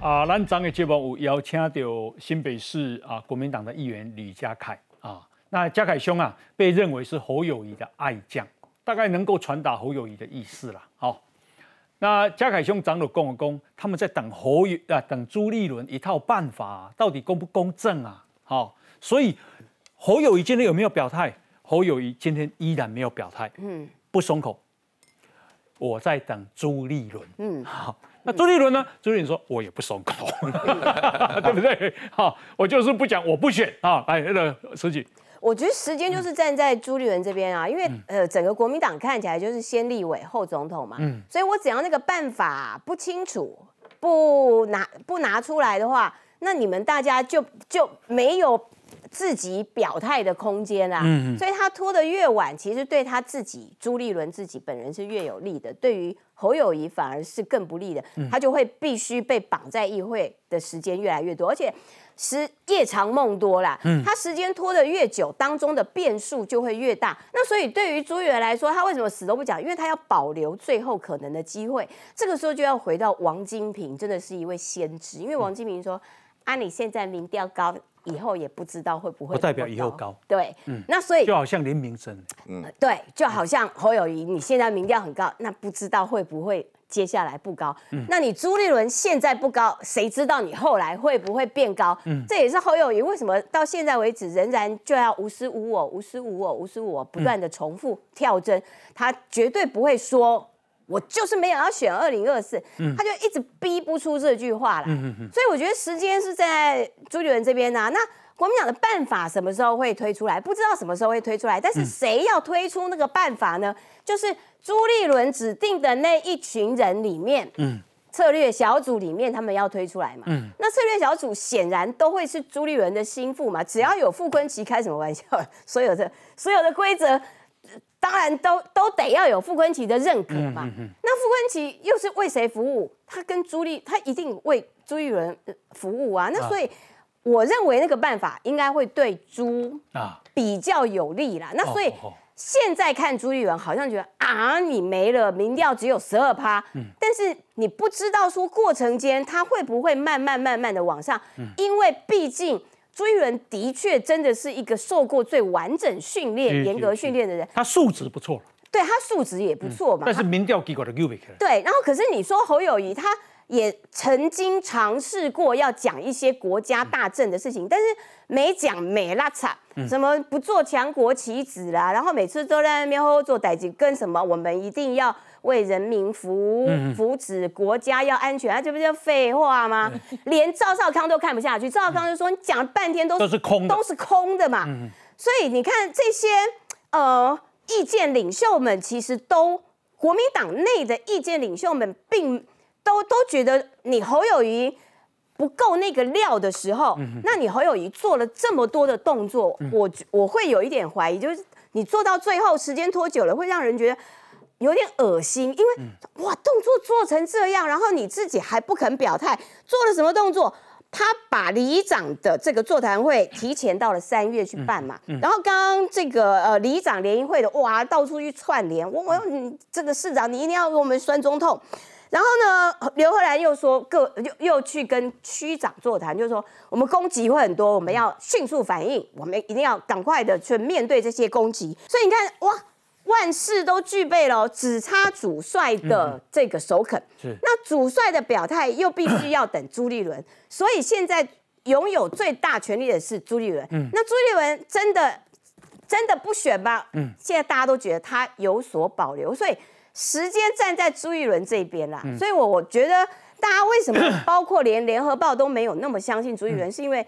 啊，咱昨的节目有邀请到新北市啊国民党的议员李家凯啊，那家凯兄啊，被认为是侯友谊的爱将，大概能够传达侯友谊的意思了。好，那家凯兄长老公公，他们在等侯友啊，等朱立伦一套办法，到底公不公正啊？好，所以侯友谊今天有没有表态？侯友谊今天依然没有表态，嗯，不松口。我在等朱立伦，嗯，好。那朱立伦呢？朱立伦说：“我也不松口，对不对？好，我就是不讲，我不选啊！哎，那个书记，我觉得时间就是站在朱立伦这边啊，因为呃，整个国民党看起来就是先立委后总统嘛，嗯，所以我只要那个办法不清楚，不拿不拿出来的话，那你们大家就就没有。”自己表态的空间啦，所以他拖得越晚，其实对他自己朱立伦自己本人是越有利的，对于侯友谊反而是更不利的，他就会必须被绑在议会的时间越来越多，而且时夜长梦多啦，嗯他时间拖得越久，当中的变数就会越大。那所以对于朱元来说，他为什么死都不讲？因为他要保留最后可能的机会。这个时候就要回到王金平，真的是一位先知，因为王金平说：“啊，你现在民调高。”以后也不知道会不会不代表以后高对，嗯，那所以就好像林明珍，嗯，对，就好像侯友谊，你现在民调很高，那不知道会不会接下来不高？嗯，那你朱立伦现在不高，谁知道你后来会不会变高？嗯，这也是侯友谊为什么到现在为止仍然就要无私无我、无私无我、无私无我，不断的重复跳针，他绝对不会说。我就是没有要选二零二四，他就一直逼不出这句话来，所以我觉得时间是在朱立伦这边呐。那国民党的办法什么时候会推出来？不知道什么时候会推出来，但是谁要推出那个办法呢？就是朱立伦指定的那一群人里面，策略小组里面他们要推出来嘛。那策略小组显然都会是朱立伦的心腹嘛。只要有傅昆奇，开什么玩笑？所有的所有的规则。当然都都得要有傅昆奇的认可嘛。那傅昆奇又是为谁服务？他跟朱立，他一定为朱立伦服务啊。那所以我认为那个办法应该会对朱啊比较有利啦。那所以现在看朱立伦好像觉得啊你没了，民调只有十二趴。但是你不知道说过程间他会不会慢慢慢慢的往上，因为毕竟。朱一伦的确真的是一个受过最完整训练、严格训练的人，他素质不错对他素质也不错嘛。但是民调结果的又没对，然后可是你说侯友谊，他也曾经尝试过要讲一些国家大政的事情，但是没讲美拉惨，什么不做强国棋子啦，然后每次都在那边吼做歹计，跟什么我们一定要。为人民服务、福祉国家要安全，这不就废话吗？连赵少康都看不下去，赵少康就说：“你讲了半天都是空，都是空的嘛。”所以你看这些呃意见领袖们，其实都国民党内的意见领袖们，并都都觉得你侯友谊不够那个料的时候，那你侯友谊做了这么多的动作，我我会有一点怀疑，就是你做到最后时间拖久了，会让人觉得。有点恶心，因为哇，动作做成这样，然后你自己还不肯表态，做了什么动作？他把里长的这个座谈会提前到了三月去办嘛，然后刚刚这个呃里长联谊会的哇，到处去串联，我我你这个市长你一定要给我们酸中痛，然后呢，刘赫然又说各又又去跟区长座谈，就是说我们攻击会很多，我们要迅速反应，我们一定要赶快的去面对这些攻击，所以你看哇。万事都具备了，只差主帅的这个首肯。是，那主帅的表态又必须要等朱立伦，所以现在拥有最大权力的是朱立伦。嗯，那朱立伦真的真的不选吧？嗯，现在大家都觉得他有所保留，所以时间站在朱立伦这边啦。所以我我觉得大家为什么包括连联合报都没有那么相信朱立伦，是因为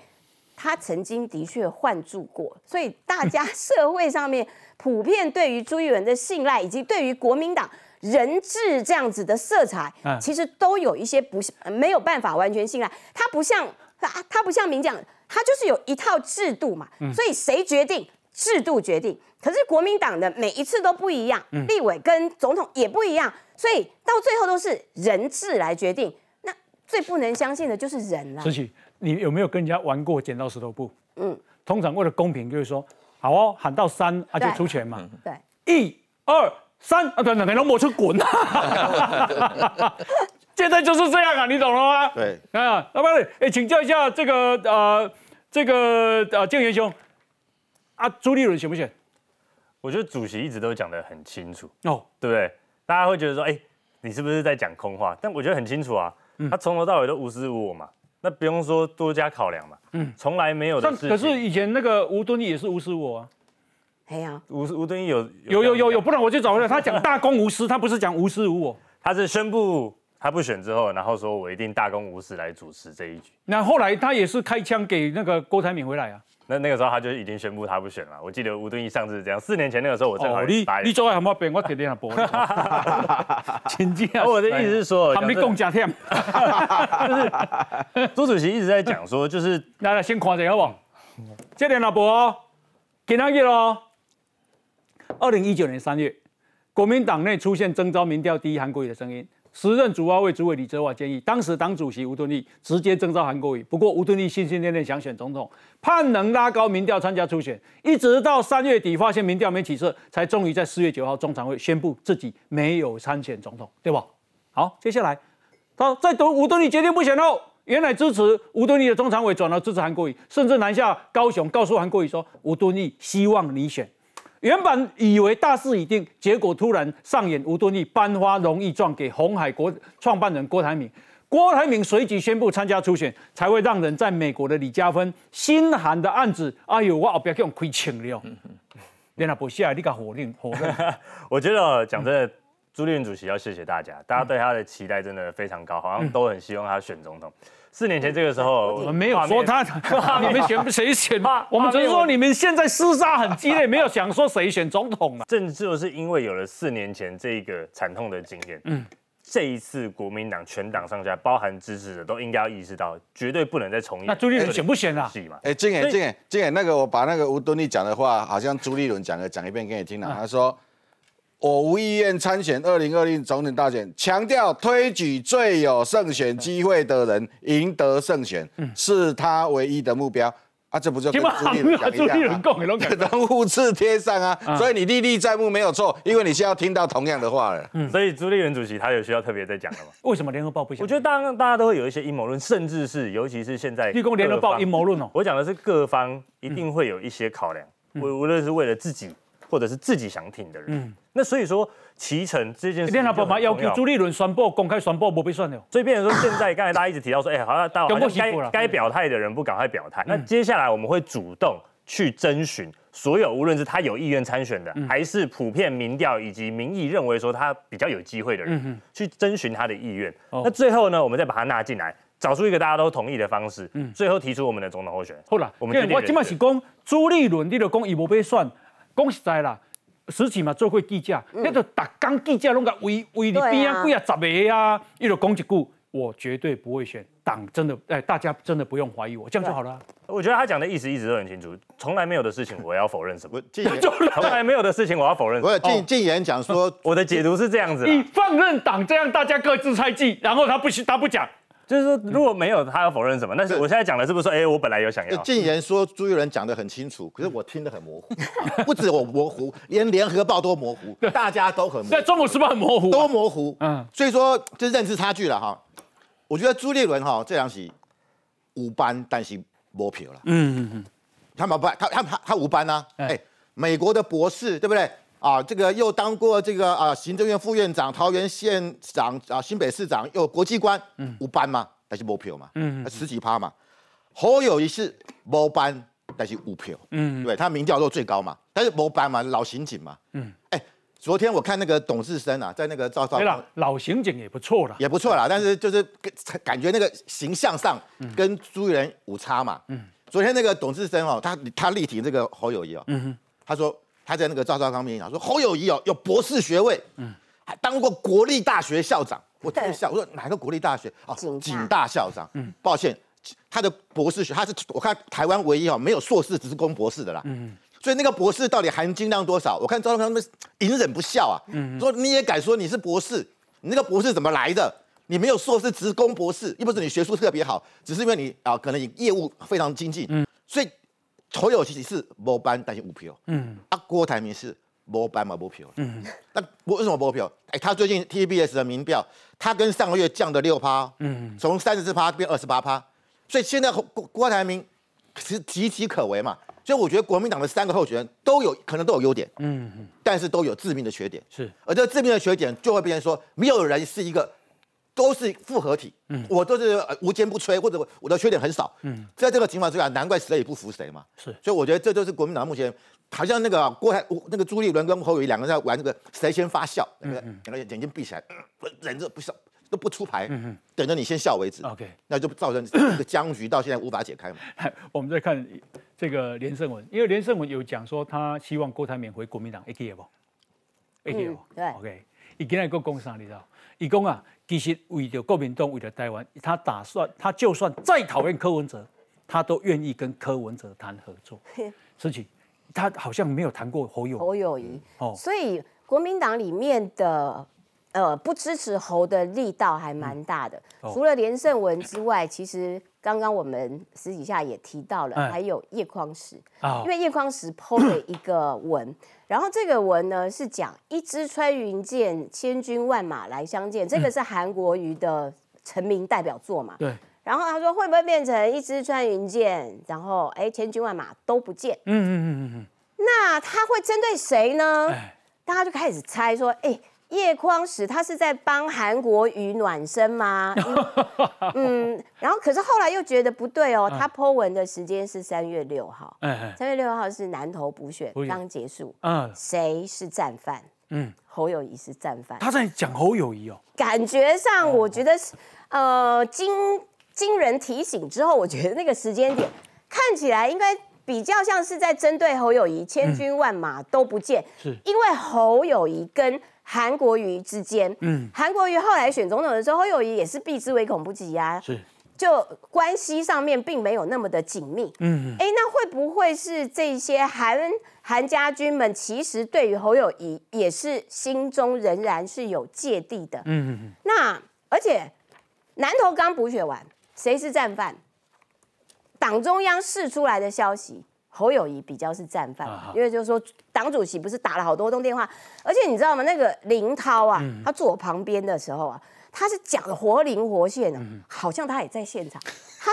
他曾经的确换住过，所以大家社会上面。普遍对于朱一伦的信赖，以及对于国民党人质这样子的色彩，其实都有一些不没有办法完全信赖。他不像他，他不像民讲，他就是有一套制度嘛。所以谁决定，制度决定。可是国民党的每一次都不一样，立委跟总统也不一样，所以到最后都是人质来决定。那最不能相信的就是人了。思琪，你有没有跟人家玩过剪刀石头布？嗯，通常为了公平，就是说。好哦，喊到三啊就出拳嘛。对，一二三啊，等等等，让我去滚。现在就是这样啊，你懂了吗？对啊，老板，哎，请教一下这个呃，这个呃，建元兄啊，朱立伦选不选？我觉得主席一直都讲得很清楚，哦，对不对？大家会觉得说，哎，你是不是在讲空话？但我觉得很清楚啊，他从头到尾都无视我嘛，那不用说多加考量嘛，嗯，从来没有的但事。可是以前那个吴敦义也是无私我啊，哎呀，吴吴敦义有有有有有，不然我就找回来。他讲大公无私，他不是讲无私无我。他是宣布他不选之后，然后说我一定大公无私来主持这一局。那后来他也是开枪给那个郭台铭回来啊。那那个时候他就已经宣布他不选了。我记得吴敦义上次是这样，四年前那个时候我正好哦，你你做爱喊我变，我天天啊播。请进啊！我的意思是说，他们讲共加添。真朱主席一直在讲说，就是来来，先看一下好不好？这联合报哦，今天日哦，二零一九年三月，国民党内出现征召民调第一韩国瑜的声音。时任主要委主委李泽华建议，当时党主席吴敦义直接征召韩国瑜。不过吴敦义心心念念想选总统，盼能拉高民调参加初选，一直到三月底发现民调没起色，才终于在四月九号中常会宣布自己没有参选总统，对吧？好，接下来他在等吴敦义决定不选后，原来支持吴敦义的中常委转而支持韩国瑜，甚至南下高雄告诉韩国瑜说，吴敦义希望你选。原本以为大势已定，结果突然上演吴敦义颁发荣誉状给红海国创办人郭台铭，郭台铭随即宣布参加初选，才会让人在美国的李嘉芬心寒的案子，哎呦，我后边给我亏清了。连阿伯下来，你个火令火令，我觉得哦讲真的，朱立伦主席要谢谢大家，大家对他的期待真的非常高，好像都很希望他选总统。四年前这个时候，我们没有说他，你们选谁选画？我们只是说你们现在厮杀很激烈，没有想说谁选总统嘛。正就是因为有了四年前这个惨痛的经验，嗯，这一次国民党全党上下，包含支持者，都应该要意识到，绝对不能再重演。那朱立伦选不选啊？戏嘛？哎，金所以远，金远，金远，那个我把那个吴敦义讲的话，好像朱立伦讲的，讲一遍给你听了。他说：“我无意愿参选二零二零总统大选，强调推举最有胜选机会的人赢得胜选，是他唯一的目标。”啊，这不就跟朱立伦 讲一样吗？立伦讲的拢讲的。人物字贴上啊，所以你历历在目没有错，因为你现在要听到同样的话了。所以朱立伦主席他有需要特别再讲了吗？为什么联合报不想？我觉得大家大家都会有一些阴谋论，甚至是尤其是现在立功联合报阴谋论哦。我讲的是各方一定会有一些考量，无无论是为了自己或者是自己想挺的人。那所以说骑乘这件事情联合报嘛要。求朱立伦宣布公开宣布不被算了。所以变成说，现在刚才大家一直提到说，哎、好像到该该表态的人不赶快表态。那接下来我们会主动去征询所有，无论是他有意愿参选的，还是普遍民调以及民意认为说他比较有机会的人，去征询他的意愿。那最后呢，我们再把他纳进来，找出一个大家都同意的方式，最后提出我们的总统候选人。好啦，我们决定我今麦是讲朱立伦，你就讲伊无被选，讲实在啦。实际嘛，做过记者，那个逐工记者拢甲围围你边啊，几啊十个啊，伊就讲一句，我绝对不会选党，真的，哎，大家真的不用怀疑我，这样就好了。啊。我觉得他讲的意思一直都很清楚，从来没有的事情我要否认什么。从来没有的事情我要否认什麼。我有禁禁言讲说，我的解读是这样子放任党这样，大家各自猜忌，然后他不他不讲，就是说如果没有他要否认什么，但是我现在讲的是不是说，哎、我本来有想要。禁言说朱立伦讲的很清楚，可是我听得很模糊，不止我模糊，连联合报都模糊，大家都很模在糊，中国时报很模糊啊、都模糊。嗯嗯，所以说就是认知差距了哈。我觉得朱立伦哈这两起无班，但是磨票了。嗯嗯嗯，他们不，他他他他无班呐、哎哎、美国的博士对不对？啊，这个又当过这个啊行政院副院长、桃园县长啊、新北市长，又国际官，无班嘛，但是无票嘛，十几趴嘛。侯友谊是无班，但是无票，对他民调都最高嘛，但是无班嘛，老刑警嘛，嗯，哎，昨天我看那个董志生啊，在那个赵少对了，老刑警也不错啦。也不错啦，但是就是感觉那个形象上跟朱立伦有差嘛。嗯，昨天那个董志生哦，他他力挺这个侯友谊哦，他说他在那个赵少康面前讲说侯友谊哦有博士学位，嗯，还当过国立大学校长。我听了笑，我说哪个国立大学？哦警大，警大校长。嗯，抱歉，他的博士学他是我看台湾唯一哦没有硕士，只是攻博士的啦。嗯。所以那个博士到底含金量多少？我看赵少康他们隐忍不笑啊，说你也敢说你是博士？你那个博士怎么来的？你没有硕士，职工博士，又不是你学术特别好，只是因为你啊，可能你业务非常精进。嗯，所以侯友谊是无班，但是无票。嗯，啊，郭台铭是无班嘛无票。嗯，那为什么无票？哎，他最近 TBS 的民调，他跟上个月降了六趴，嗯，从三十四趴变二十八趴，所以现在郭郭台铭是岌岌可危嘛。所以我觉得国民党的三个候选人都有可能都有优点，嗯嗯，但是都有致命的缺点。是，而这个致命的缺点就会变成说，没有人是一个。都是复合体，嗯，我都是无坚不摧，或者我的缺点很少，嗯，在这个情况之下，难怪谁也不服谁嘛，是，所以我觉得这就是国民党目前好像那个郭台那个朱立伦跟侯友谊两个人在玩这个谁先发笑，那个两个眼睛闭起来，忍着不笑都不出牌，嗯等着你先笑为止，OK，那就造成 这个僵局到现在无法解开嘛。我们再看这个连胜文，因为连胜文有讲说他希望郭台铭回国民党 A K 不，A K 不，对，OK，你今天个工商你知道？以公啊，其实为了国民党，为了台湾，他打算，他就算再讨厌柯文哲，他都愿意跟柯文哲谈合作。事情，他好像没有谈过侯友侯友谊。哦，所以国民党里面的呃不支持侯的力道还蛮大的。除了连胜文之外，其实刚刚我们私底下也提到了，还有叶匡时啊，因为叶匡时剖了一个文。然后这个文呢是讲一支穿云箭，千军万马来相见，这个是韩国瑜的成名代表作嘛？对。然后他说会不会变成一支穿云箭，然后哎千军万马都不见？嗯嗯嗯嗯嗯。那他会针对谁呢？大家就开始猜说，哎。叶匡时，他是在帮韩国瑜暖身吗？嗯，然后可是后来又觉得不对哦，他 Po 文的时间是三月六号，三月六号是南投补选刚结束，嗯，谁是战犯？嗯，侯友谊是战犯。他在讲侯友谊哦，感觉上我觉得是呃经经人提醒之后，我觉得那个时间点 看起来应该比较像是在针对侯友谊，千军万马都不见，是。因为侯友谊跟。韩国瑜之间，嗯，韩国瑜后来选总统的时候，侯友谊也是避之唯恐不及啊，是，就关系上面并没有那么的紧密，嗯，哎，那会不会是这些韩韩家军们其实对于侯友谊也是心中仍然是有芥蒂的，嗯嗯。那而且南投刚补选完，谁是战犯？党中央释出来的消息。侯友谊比较是战犯，因为就是说党主席不是打了好多通电话，而且你知道吗？那个林涛啊，他坐我旁边的时候啊，他是讲的活灵活现的，好像他也在现场。他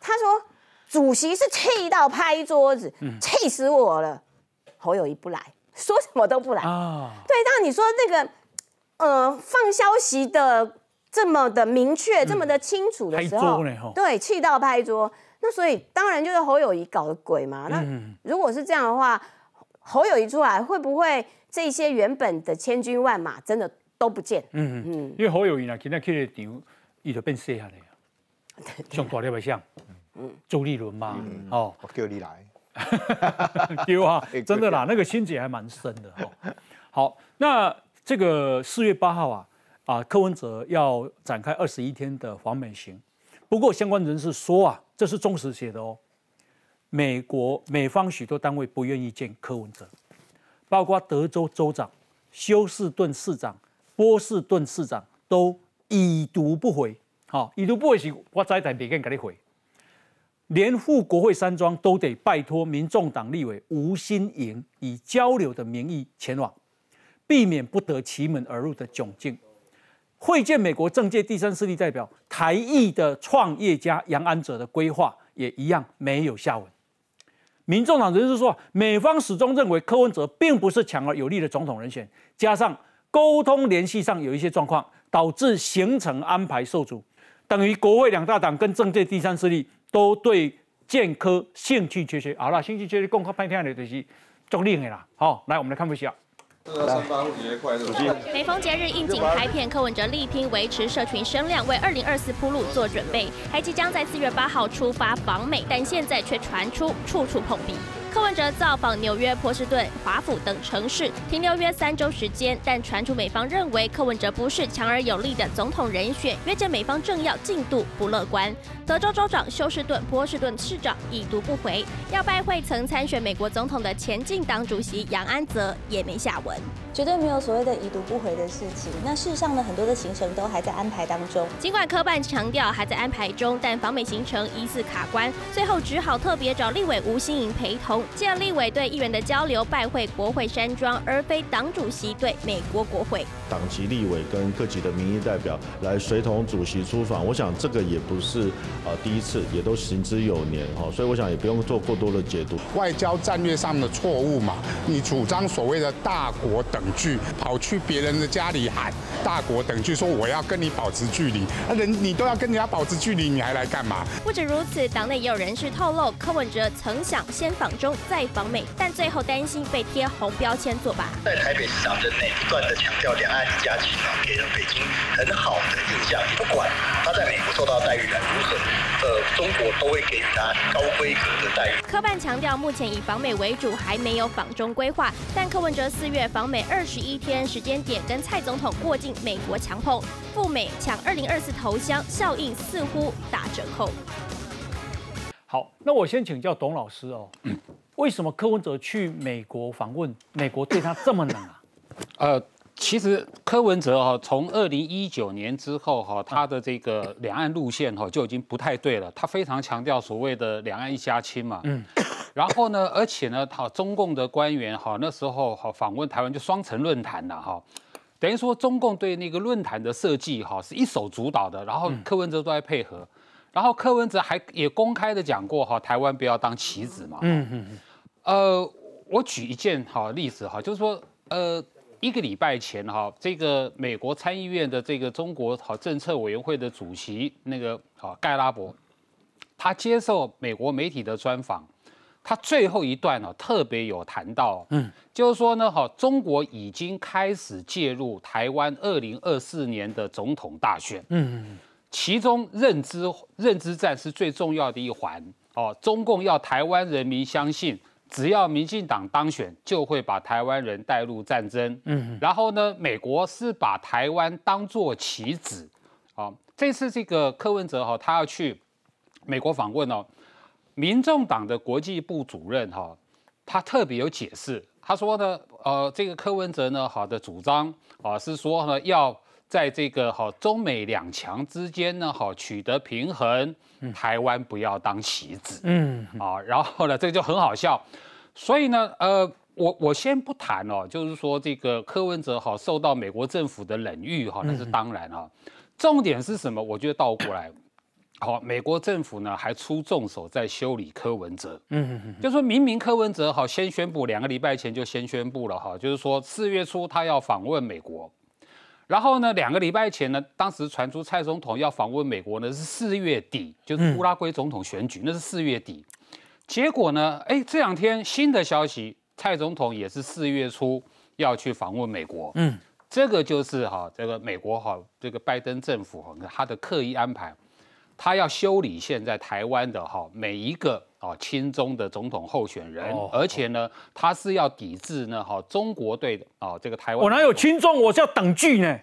他说主席是气到拍桌子，气死我了。侯友谊不来，说什么都不来啊。对，当你说那个呃放消息的这么的明确，这么的清楚的时候，对，气到拍桌。那所以当然就是侯友谊搞的鬼嘛。那如果是这样的话，侯友谊出来会不会这些原本的千军万马真的都不见？嗯嗯，因为侯友谊呢，今天去了场，伊就变细下来啊，像大粒的像，嗯，周立伦嘛，哦，我叫你来，丢啊，真的啦，那个心结还蛮深的哦。好，那这个四月八号啊，啊，柯文哲要展开二十一天的访美行。不过，相关人士说啊，这是忠实写的哦。美国美方许多单位不愿意见柯文哲，包括德州州长、休斯顿市长、波士顿市长都已读不回。好，已读不回是，我再台北跟给你回。连赴国会山庄都得拜托民众党立委吴新颖以交流的名义前往，避免不得其门而入的窘境。会见美国政界第三势力代表台裔的创业家杨安哲的规划也一样没有下文。民众党人士说，美方始终认为柯文哲并不是强而有力的总统人选，加上沟通联系上有一些状况，导致行程安排受阻，等于国会两大党跟政界第三势力都对建科兴趣缺缺。好了，兴趣缺缺，共和派天的就是中立的啦。好，来我们来看一下。每逢节日应景拍片，柯文哲力拼维持社群声量，为二零二四铺路做准备，还即将在四月八号出发访美，但现在却传出处处碰壁。柯文哲造访纽约、波士顿、华府等城市，停留约三周时间，但传出美方认为柯文哲不是强而有力的总统人选，约见美方政要进度不乐观。德州州长休斯顿、波士顿市长已读不回，要拜会曾参选美国总统的前进党主席杨安泽也没下文。绝对没有所谓的已读不回的事情。那事实上呢，很多的行程都还在安排当中。尽管科办强调还在安排中，但访美行程疑似卡关，最后只好特别找立委吴新颖陪同。借立委对议员的交流，拜会国会山庄，而非党主席对美国国会。党籍立委跟各级的民意代表来随同主席出访，我想这个也不是啊第一次，也都行之有年哈，所以我想也不用做过多的解读。外交战略上的错误嘛，你主张所谓的大国等距，跑去别人的家里喊大国等距，说我要跟你保持距离，那人你都要跟人家保持距离，你还来干嘛？不止如此，党内也有人士透露，柯文哲曾想先访中再访美，但最后担心被贴红标签作罢。在台北市长任内，不断的强调两岸一家亲啊，给人北京很好的印象。不管他在美国受到待遇如何，呃，中国都会给予他高规格的待遇。科办强调，目前以访美为主，还没有访中规划。但柯文哲四月访美二十一天时间点，跟蔡总统过境美国强碰，赴美抢二零二四头香，效应似乎打折扣。好，那我先请教董老师哦，为什么柯文哲去美国访问，美国对他这么冷啊？呃，其实柯文哲哈，从二零一九年之后哈，他的这个两岸路线哈就已经不太对了。他非常强调所谓的两岸一家亲嘛，嗯，然后呢，而且呢，他中共的官员哈那时候哈访问台湾就双城论坛了哈，等于说中共对那个论坛的设计哈是一手主导的，然后柯文哲都在配合。然后柯文哲还也公开的讲过哈，台湾不要当棋子嘛。嗯嗯嗯。呃，我举一件好例子哈，就是说，呃，一个礼拜前哈，这个美国参议院的这个中国好政策委员会的主席那个好盖拉伯，他接受美国媒体的专访，他最后一段呢特别有谈到，嗯，就是说呢，哈，中国已经开始介入台湾二零二四年的总统大选。嗯嗯。其中认知认知战是最重要的一环哦。中共要台湾人民相信，只要民进党当选，就会把台湾人带入战争。嗯，然后呢，美国是把台湾当作棋子。哦，这次这个柯文哲哈，他要去美国访问哦。民众党的国际部主任哈，他特别有解释，他说呢，呃，这个柯文哲呢，好的主张啊，是说呢要。在这个好中美两强之间呢，好取得平衡，台湾不要当棋子，嗯啊，然后呢，这个就很好笑，所以呢，呃，我我先不谈哦，就是说这个柯文哲好受到美国政府的冷遇哈，那是当然啊，重点是什么？我觉得倒过来，好，美国政府呢还出重手在修理柯文哲，嗯嗯嗯，就说明明柯文哲好先宣布两个礼拜前就先宣布了哈，就是说四月初他要访问美国。然后呢，两个礼拜前呢，当时传出蔡总统要访问美国呢，是四月底，就是乌拉圭总统选举，那是四月底。结果呢，哎，这两天新的消息，蔡总统也是四月初要去访问美国。嗯，这个就是哈，这个美国哈，这个拜登政府哈，他的刻意安排。他要修理现在台湾的哈每一个啊亲中的总统候选人，而且呢，他是要抵制呢哈中国队的啊这个台湾。我哪有亲中？我是要等距呢？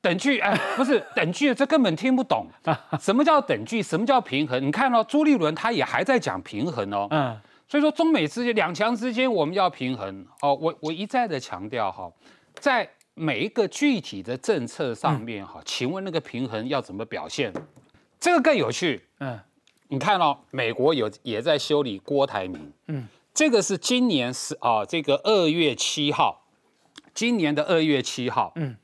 等距哎，不是等距，这根本听不懂。什么叫等距？什么叫平衡？你看到朱立伦他也还在讲平衡哦。嗯。所以说中美之间两强之间我们要平衡哦。我我一再的强调哈，在每一个具体的政策上面哈，请问那个平衡要怎么表现？这个更有趣，嗯，你看哦，美国有也在修理郭台铭，嗯，这个是今年是啊，这个二月七号，今年的二月七号，嗯，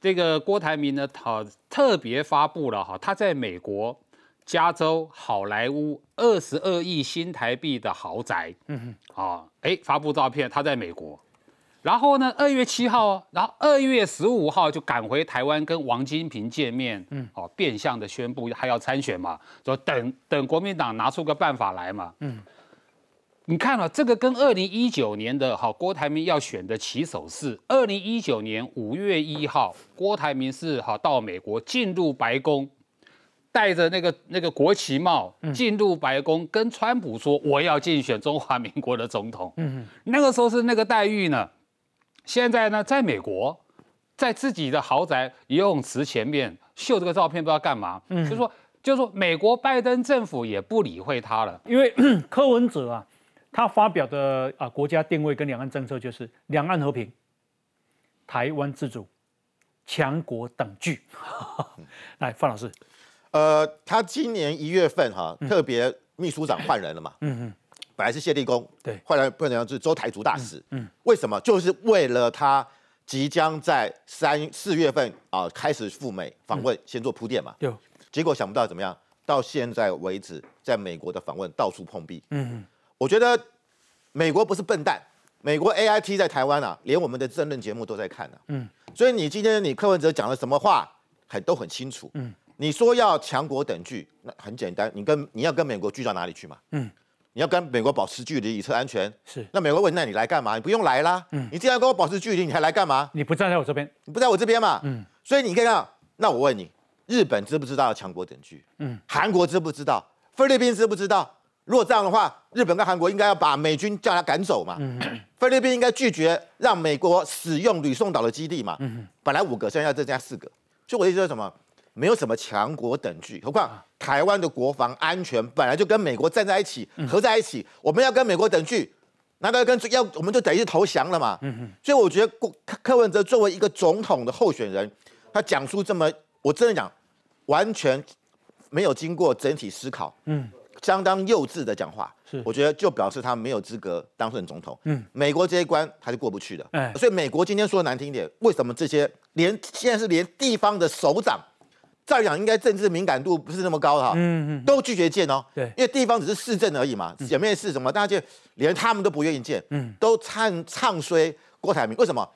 这个郭台铭呢，好特别发布了哈，他在美国加州好莱坞二十二亿新台币的豪宅，嗯哼，啊，哎，发布照片，他在美国。然后呢？二月七号，然后二月十五号就赶回台湾跟王金平见面，嗯，哦，变相的宣布还要参选嘛，说等等国民党拿出个办法来嘛，嗯，你看了这个跟二零一九年的好郭台铭要选的起手式，二零一九年五月一号，郭台铭是哈到美国进入白宫，戴着那个那个国旗帽进入白宫，跟川普说我要竞选中华民国的总统，嗯，那个时候是那个待遇呢。现在呢，在美国，在自己的豪宅游泳池前面秀这个照片，不知道干嘛。嗯，就说，就说美国拜登政府也不理会他了，因为 柯文哲啊，他发表的啊国家定位跟两岸政策就是两岸和平、台湾自主、强国等距。来，范老师，呃，他今年一月份哈，特别秘书长换人了嘛？嗯嗯。本来是谢立功，对，后来变成是周台族大使，嗯，为什么？就是为了他即将在三四月份啊开始赴美访问，先做铺垫嘛，有，结果想不到怎么样，到现在为止，在美国的访问到处碰壁，嗯，我觉得美国不是笨蛋，美国 A I T 在台湾啊，连我们的政论节目都在看呢、嗯，所以你今天你柯文哲讲了什么话，很都很清楚，嗯，你说要强国等距，那很简单，你跟你要跟美国聚到哪里去嘛？嗯，你要跟美国保持距离，以测安全。是，那美国问，那你来干嘛？你不用来啦。嗯你既然跟我保持距离，你还来干嘛？你不站在我这边，你不在我这边嘛？嗯，所以你看看，那我问你，日本知不知道要强国等距？嗯，韩国知不知道？菲律宾知不知道？如果这样的话，日本跟韩国应该要把美军叫他赶走嘛？嗯菲律宾应该拒绝让美国使用吕宋岛的基地嘛？嗯本来五个，现在要增加四个。所以我的意思是什么？没有什么强国等距，何况台湾的国防安全本来就跟美国站在一起，嗯。合在一起，我们要跟美国等距，难道要跟要我们就等于投降了嘛？嗯所以我觉得郭柯柯文哲作为一个总统的候选人，他讲出这么，我真的讲，完全没有经过整体思考，嗯，相当幼稚的讲话，是。我觉得就表示他没有资格当选总统。嗯，美国这一关他是过不去的。哎。所以美国今天说难听一点，为什么这些连现在是连地方的首长，照理讲应该政治敏感度不是那么高哈，嗯嗯，都拒绝见哦。对因为地方只是市政而已嘛，前面是什么，大家就连他们都不愿意见，嗯都唱唱衰郭台铭，为什么？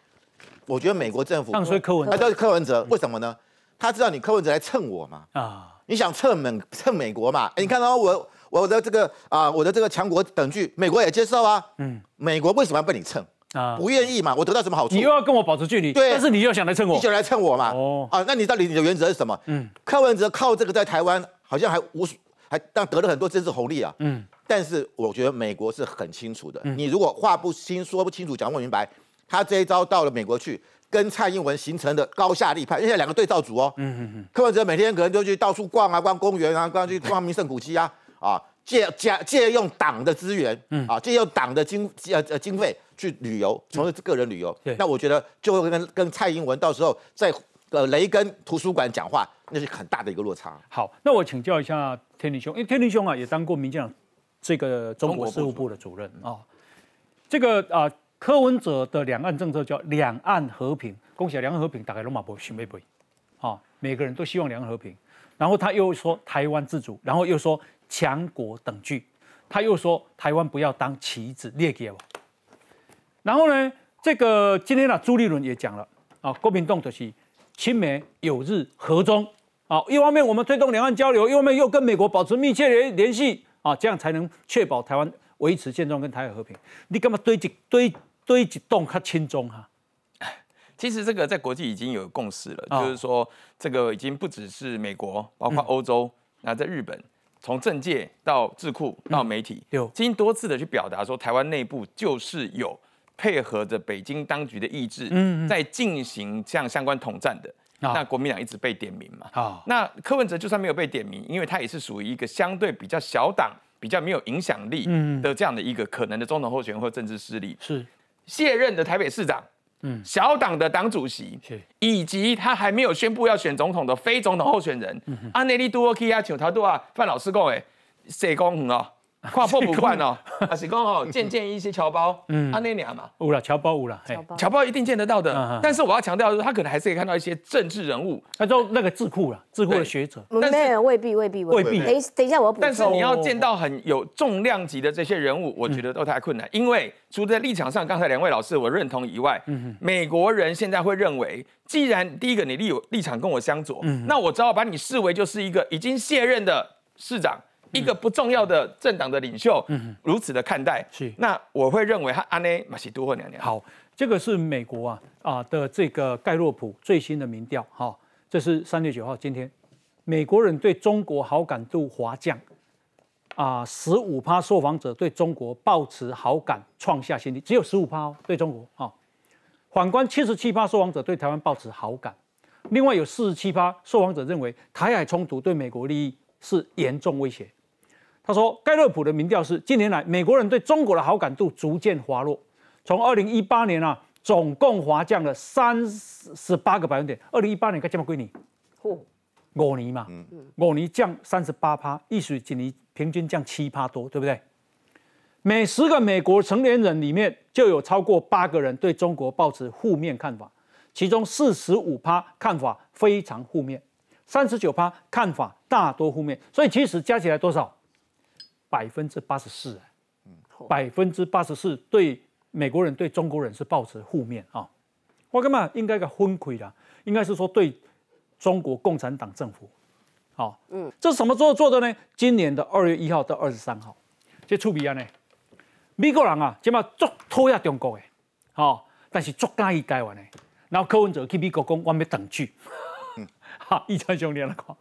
我觉得美国政府唱衰柯文哲他叫柯文哲，为什么呢？他知道你柯文哲来蹭我嘛，啊，你想蹭美蹭美国嘛？哎，你看到我我的这个啊，我的这个强国等距，美国也接受啊。嗯美国为什么要被你蹭？啊，不愿意嘛？我得到什么好处？你又要跟我保持距离，对但是你又想来蹭我你，就来蹭我嘛？哦啊，那你到底你的原则是什么？嗯柯文哲靠这个在台湾好像还无数还但得了很多政治红利啊。嗯但是我觉得美国是很清楚的，你如果话不清、说不清楚、讲不明白，他这一招到了美国去，跟蔡英文形成的高下立判，因为两个对照组哦。嗯嗯嗯，柯文哲每天可能就去到处逛啊，逛公园啊，逛去逛名胜古迹啊，啊，借借借用党的资源，嗯啊，借用党的经呃呃经费去旅游，从事个人旅游对。那我觉得就会跟跟蔡英文到时候在呃雷根图书馆讲话，那是很大的一个落差。好，那我请教一下天林兄，因为天林兄啊也当过民进党这个中国事务部的主任啊、这个啊、柯文哲的两岸政策叫两岸和平，恭喜两岸和平，打开龙马博许没不？啊，每个人都希望两岸和平，然后他又说台湾自主，然后又说强国等距，他又说台湾不要当棋子列给我。然后呢，这个今天呢、朱立伦也讲了啊，国民党就是亲美友日和中啊，一方面我们推动两岸交流，一方面又跟美国保持密切联联系啊，这样才能确保台湾维持现状跟台海和平。你干嘛堆积堆堆积栋较轻松哈？其实这个在国际已经有共识了，哦就是说这个已经不只是美国，包括欧洲，那、在日本，从政界到智库到媒体，有。已经多次的去表达说，台湾内部就是有配合着北京当局的意志，嗯嗯。在进行这样相关统战的。啊。那国民党一直被点名嘛，好，那柯文哲就算没有被点名，因为他也是属于一个相对比较小党、比较没有影响力嗯的这样的一个可能的总统候选人或政治势力。是。卸任的台北市长，嗯。小党的党主席，是。以及他还没有宣布要选总统的非总统候选人，嗯安内利多基亚请他杜啊，范老师讲诶，社工很哦，跨破不换哦，啊是讲哦，见见一些侨胞，嗯。嗯，安内俩嘛，有了，侨胞有啦，嘿，侨胞一定见得到的，但是我要强调的是，他可能还是可以看到一些政治人物，他都那个智库了，智库的学者，没有未必未必未必。等一等一下我要补充。但是你要见到很有重量级的这些人物，我觉得都太困难，因为除了在立场上，刚才两位老师我认同以外，美国人现在会认为，既然第一个你立有立场跟我相左，那我只好把你视为就是一个已经卸任的市长。一个不重要的政党的领袖，如此的看待，是那我会认为他安内马西多或娘娘。好，这个是美国啊啊的这个盖洛普最新的民调，哈、这是三月九号，今天美国人对中国好感度滑降，啊，十五趴受访者对中国抱持好感创下新低，只有十五趴哦，对中国啊、反观七十七趴受访者对台湾抱持好感，另外有四十七趴受访者认为台海冲突对美国利益是严重威胁。他说，盖洛普的民调是近年来美国人对中国的好感度逐渐滑落，从二零一八年啊，总共滑降了三十八个百分点。二零一八年该降么归你？嚯五年嘛，五年降三十八趴，艺术几年平均降七趴多，对不对？每十个美国成年人里面就有超过八个人对中国抱持负面看法，其中四十五趴看法非常负面，三十九趴看法大多负面，所以其实加起来多少？百分之八十四，百分之八十四对美国人对中国人是抱持负面啊。我干嘛应该个昏溃啦？应该是说对中国共产党政府，好，嗯，这是什么时候做的呢？今年的二月一号到二十三号，这出比啊呢？美国人啊，即马足讨厌中国的，吼，但是足介意台湾的。然后柯文哲去美国讲，我要等去，哈，一川兄弟来看。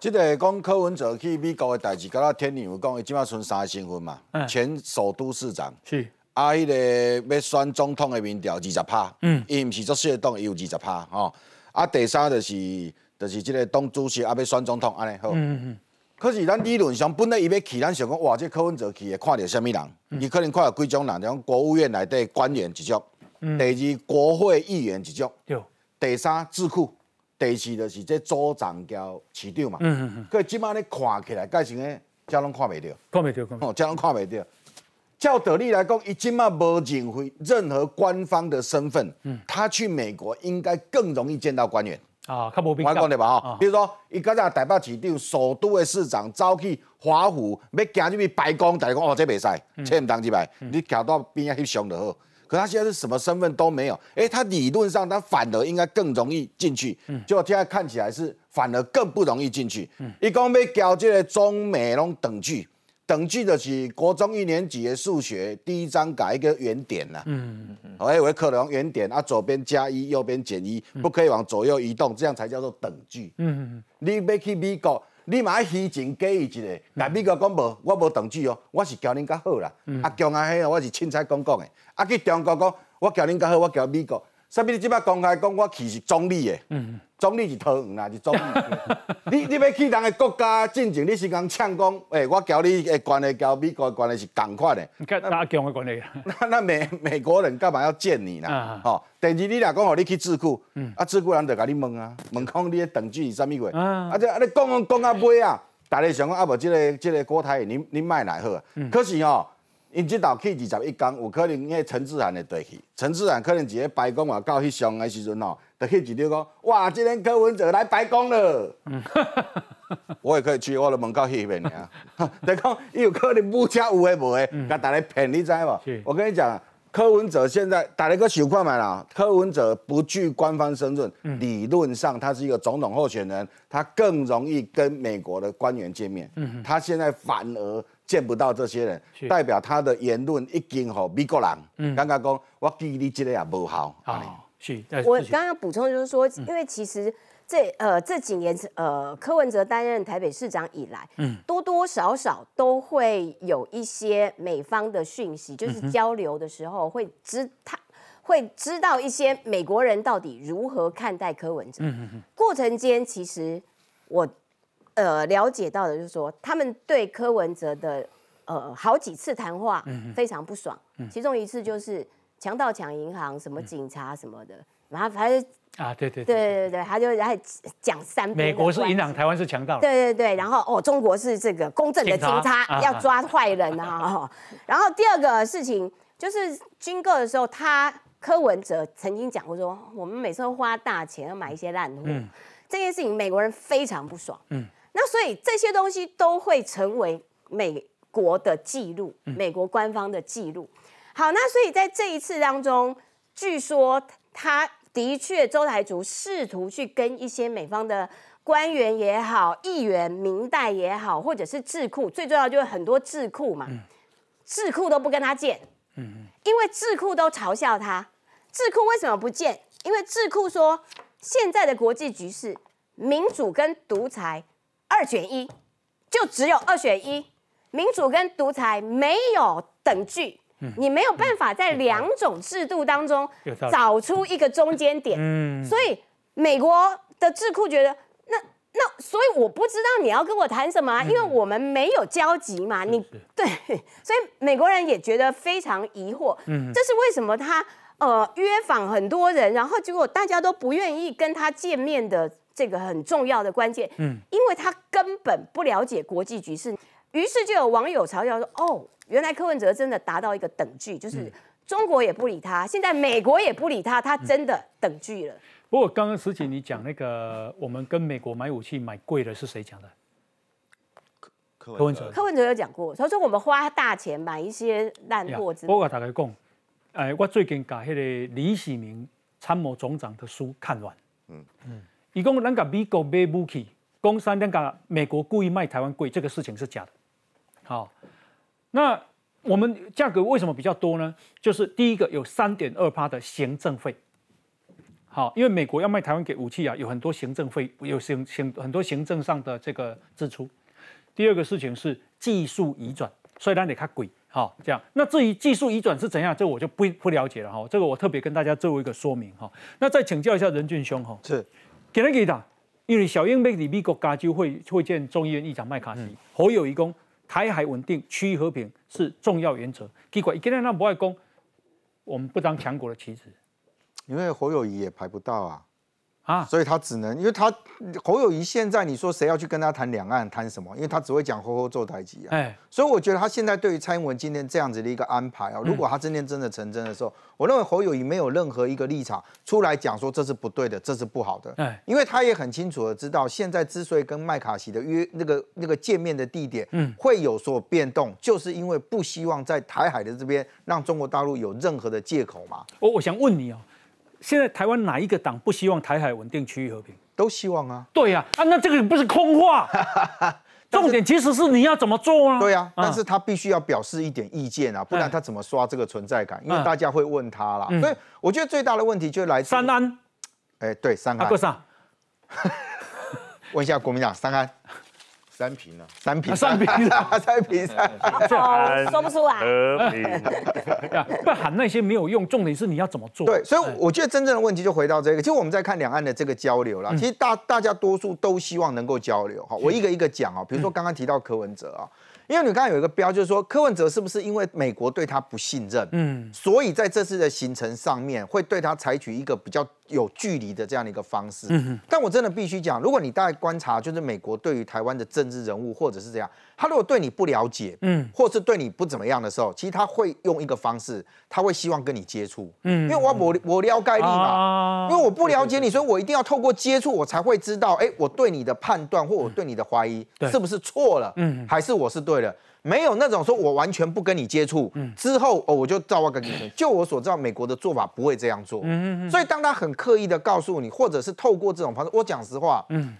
即个讲柯文哲去美国的代志，甲咱天牛讲，伊即马剩三个身份嘛，前首都市长是，啊，迄个要选总统的民调二十趴，嗯，伊毋是做社党，伊有二十趴，吼，啊，第三就是就是即个党主席啊要选总统安尼好，嗯嗯嗯。可是咱理论上本来伊要去，咱想讲哇，这柯文哲去会看到什么人？伊可能看到几种人，像国务院内底官员一种，第二国会议员一种，第三智库，第四就是这组长交市长嘛。嗯嗯嗯。可即马咧看起来，改成咧，遮拢看袂到，看袂到，哦，遮拢看袂着。照道理来讲，伊即马无任何任何官方的身份，嗯，他去美国应该更容易见到官员。啊，较无必我讲对吧？吼，比如说，伊刚才台北市长、首都的市长走去华府，要行入去白宫，大家讲哦，这袂使，切唔当之牌，你行到边啊翕相就好。可他现在是什么身份都没有，哎，他理论上他反而应该更容易进去，结果现在看起来是反而更不容易进去。伊讲要交这个中美拢等距。等距的是国中一年级的数学第一章改一个圆点呐，嗯嗯嗯，哎，我可能圆点啊，左边加一，右边减一，不可以往左右移动，这样才叫做等距。嗯嗯嗯，你要去美国，你嘛要虚情假意一个，但美国讲无，我无同志哦，我是交恁较好啦。啊，强啊嘿，我是凊彩讲讲的。啊，去中国讲，我交恁较好，我交美国。啥物？你即摆公开讲我去是总理的，中立是桃园啦，是总理。你你要去人个国家进前，你是讲呛讲，诶，我交你诶关系交美国关系是共款的。你看哪强的关系？那那美美国人干嘛要见你啦？吼，第二你俩讲吼，你去智库，啊智库人就甲你问啊，问讲你诶等距是啥物货？啊，这啊你讲讲讲到尾啊，大家想讲啊无即个即个国台，你你卖来好？可是吼。因即道去二十一天，有可能迄陈志涵会对去。陈志涵可能伫个白宫外到翕相的时阵吼，就去一条讲，哇，今天柯文哲来白宫了。我也可以去，我来门口翕面尔。就讲伊有可能母家有诶无诶，甲大家骗你知无？我跟你讲，柯文哲现在大家个想看嘛啦，柯文哲不具官方身份，理论上他是一个总统候选人，他更容易跟美国的官员见面。他现在反而。见不到这些人，代表他的言论已经和美国人刚刚讲，我记你这个也不好。啊，是。我刚刚补充就是说，因为其实这呃这几年呃柯文哲担任台北市长以来，嗯，多多少少都会有一些美方的讯息，就是交流的时候会知他会知道一些美国人到底如何看待柯文哲。嗯嗯嗯。过程间其实我。呃，了解到的就是说，他们对柯文哲的呃好几次谈话非常不爽，其中一次就是强盗抢银行，什么警察什么的，然后反正啊，对对对对对对，他就还讲三美国是银行，台湾是强盗，对对对，然后哦，中国是这个公正的警察，要抓坏人啊，然后第二个事情就是军购的时候，他柯文哲曾经讲过说，我们每次都花大钱要买一些烂货，这件事情美国人非常不爽，嗯。那所以这些东西都会成为美国的记录，美国官方的记录。好，那所以在这一次当中，据说他的确周台竹试图去跟一些美方的官员也好、议员、明代也好，或者是智库，最重要就是很多智库嘛，智库都不跟他见，嗯因为智库都嘲笑他。智库为什么不见？因为智库说现在的国际局势，民主跟独裁。二选一，就只有二选一，民主跟独裁没有等距，你没有办法在两种制度当中找出一个中间点。嗯，所以美国的智库觉得，那那所以我不知道你要跟我谈什么，因为我们没有交集嘛。你 对，所以美国人也觉得非常疑惑。嗯，这是为什么他呃约访很多人，然后结果大家都不愿意跟他见面的。这个很重要的关键，嗯，因为他根本不了解国际局势，于是就有网友嘲笑说：“哦，原来柯文哲真的达到一个等距，就是中国也不理他，现在美国也不理他，他真的等距了。不过刚刚石姐你讲那个，我们跟美国买武器买贵了，是谁讲的？柯文哲。柯文哲有讲过，他说我们花大钱买一些烂货之类。我跟大家讲，哎，我最近把那个李喜明参谋总长的书看完。嗯嗯。一共咱个美国买武器，公三咱个美国故意卖台湾贵，这个事情是假的。好，那我们价格为什么比较多呢？就是第一个有三点二趴的行政费。好，因为美国要卖台湾给武器啊，有很多行政费，有行行很多行政上的这个支出。第二个事情是技术移转，所以咱得看贵。好，这样。那至于技术移转是怎样，这我就不不了解了哈。这个我特别跟大家做一个说明哈。那再请教一下任俊兄哈。是。给他给他，因为小英被里美国加州会会见众议院议长麦卡锡，侯友谊讲台海稳定、区域和平是重要原则。结果一个人他不爱讲，我们不当强国的棋子。因为侯友谊也排不到啊。啊，所以他只能，因为他侯友谊现在你说谁要去跟他谈两岸谈什么？因为他只会讲吼吼做台机啊。哎，所以我觉得他现在对于蔡英文今天这样子的一个安排啊，如果他今天真的成真的时候，我认为侯友谊没有任何一个立场出来讲说这是不对的，这是不好的。哎，因为他也很清楚的知道，现在之所以跟麦卡锡的约那个那个见面的地点嗯会有所变动，就是因为不希望在台海的这边让中国大陆有任何的借口嘛。我我想问你哦。现在台湾哪一个党不希望台海稳定、区域和平？都希望啊。对呀，啊，那这个不是空话。重点其实是你要怎么做啊？对啊，但是他必须要表示一点意见啊，不然他怎么刷这个存在感？因为大家会问他啦。所以我觉得最大的问题就来自三安。哎，对，三安。阿哥上。问一下国民党三安。三平了，三平，三平，三平，三说不出来。和平，不喊那些没有用，重点是你要怎么做。对，所以我觉得真正的问题就回到这个，其实我们在看两岸的这个交流啦，其实大大家多数都希望能够交流。哈，我一个一个讲啊，比如说刚刚提到柯文哲啊。因为你刚刚有一个标，就是说柯文哲是不是因为美国对他不信任，嗯，所以在这次的行程上面会对他采取一个比较有距离的这样的一个方式。嗯但我真的必须讲，如果你大概观察，就是美国对于台湾的政治人物或者是这样，他如果对你不了解，嗯，或是对你不怎么样的时候，其实他会用一个方式，他会希望跟你接触，嗯，因为我我我了解你嘛，因为我不了解你，所以我一定要透过接触，我才会知道，哎，我对你的判断或我对你的怀疑是不是错了，嗯，还是我是对的。没有那种说我完全不跟你接触，嗯。之后哦我就照我跟你。就我所知道，美国的做法不会这样做。嗯嗯嗯。所以当他很刻意的告诉你，或者是透过这种方式，我讲实话，嗯，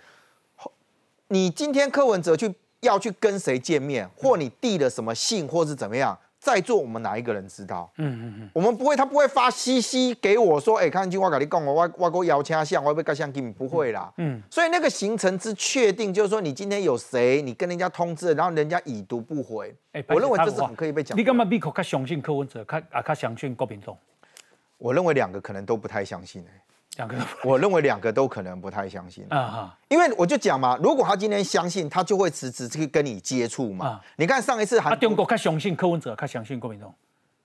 你今天柯文哲去要去跟谁见面，或你递了什么信，或是怎么样。在座我们哪一个人知道？嗯嗯嗯，我们不会，他不会发信息给我说，哎，看金我跟你讲，我我我我摇枪像，我被盖像给你，不会啦。嗯，所以那个行程之确定，就是说你今天有谁，你跟人家通知，然后人家已读不回。哎，我认为这是很可以被讲。你干嘛闭口？他相信柯文哲，他啊他相信郭炳忠。我认为两个可能都不太相信哎。两个，我认为两个都可能不太相信啊哈，因为我就讲嘛，如果他今天相信，他就会辞职去跟你接触嘛。你看上一次韩中国他相信柯文哲，他相信国民党。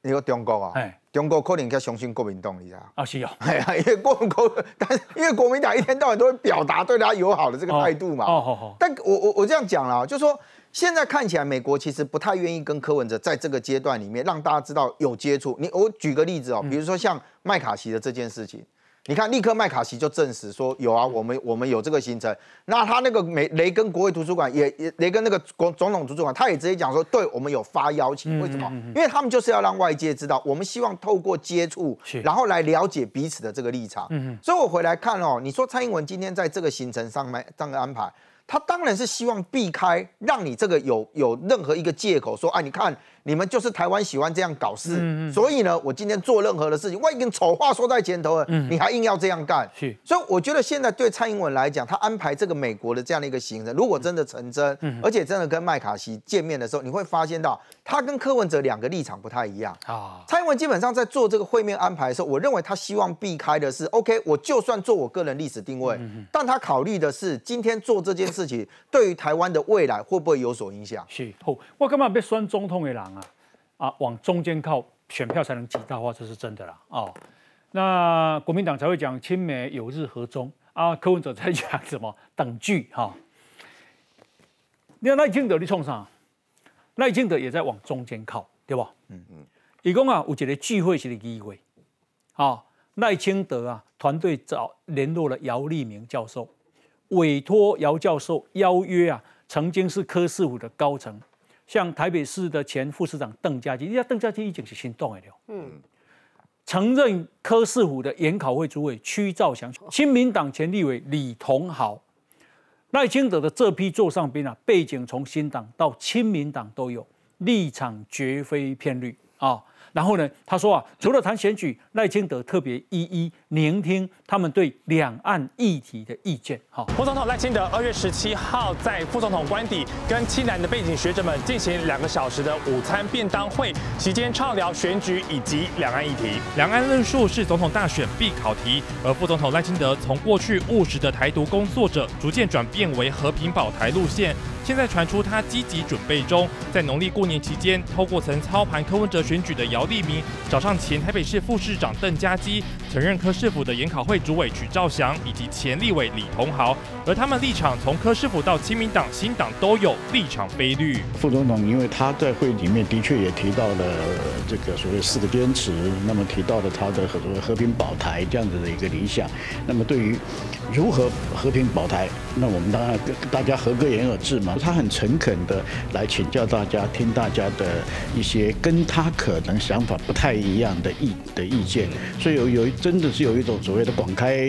你说中国啊？哎，中国可能较相信国民党，你知道？啊是哦，哎呀，因为国国，但是因为国民党一天到晚都会表达对他友好的这个态度嘛。哦好好。但我我我这样讲了，就说现在看起来美国其实不太愿意跟柯文哲在这个阶段里面让大家知道有接触。你我举个例子哦，比如说像麦卡锡的这件事情。你看，立刻麦卡锡就证实说有啊，我们我们有这个行程。那他那个美雷根国会图书馆也也雷根那个国总统图书馆，他也直接讲说，对我们有发邀请。为什么？因为他们就是要让外界知道，我们希望透过接触，然后来了解彼此的这个立场。所以我回来看哦，你说蔡英文今天在这个行程上面这样的安排。他当然是希望避开让你这个有有任何一个借口说，哎，你看你们就是台湾喜欢这样搞事，所以呢，我今天做任何的事情，我已经丑话说在前头了，你还硬要这样干，是。所以我觉得现在对蔡英文来讲，他安排这个美国的这样的一个行程，如果真的成真，而且真的跟麦卡锡见面的时候，你会发现到他跟柯文哲两个立场不太一样啊。蔡英文基本上在做这个会面安排的时候，我认为他希望避开的是，OK，我就算做我个人历史定位，但他考虑的是今天做这件。事情对于台湾的未来会不会有所影响？是，好，我干嘛被选总统的人啊？啊，往中间靠，选票才能极大化，这是真的啦。哦，那国民党才会讲亲美有日和中啊，柯文哲在讲什么等距哈？你看赖清德你冲啥，赖清德也在往中间靠，对吧？嗯嗯。一共啊，有一个聚会是个机会，啊，赖清德啊团队找联络了姚立明教授，委托姚教授邀约啊，曾经是柯市府的高层，像台北市的前副市长邓家基，人家邓家基已经是行动了，嗯，曾任柯市府的研考会主委屈兆祥，亲民党前立委李同豪，赖清德的这批座上宾啊，背景从新党到亲民党都有，立场绝非偏绿。啊。然后呢，他说啊，除了谈选举，赖清德特别一一聆听他们对两岸议题的意见。好，副总统赖清德二月十七号在副总统官邸跟七南的背景学者们进行两个小时的午餐便当会，期间畅聊选举以及两岸议题。两岸论述是总统大选必考题，而副总统赖清德从过去务实的台独工作者，逐渐转变为和平保台路线。现在传出他积极准备中，在农历过年期间，透过曾操盘柯文哲选举的姚立明，找上前台北市副市长邓家基，曾任柯市府的研考会主委曲兆祥，以及前立委李同豪，而他们立场从柯市府到亲民党、新党都有立场非绿。副总统因为他在会里面的确也提到了这个所谓四个坚持，那么提到了他的和和平保台这样子的一个理想，那么对于如何和平保台，那我们当然大家合个言而至嘛。他很诚恳的来请教大家，听大家的一些跟他可能想法不太一样的意的意见，所以有有真的是有一种所谓的广开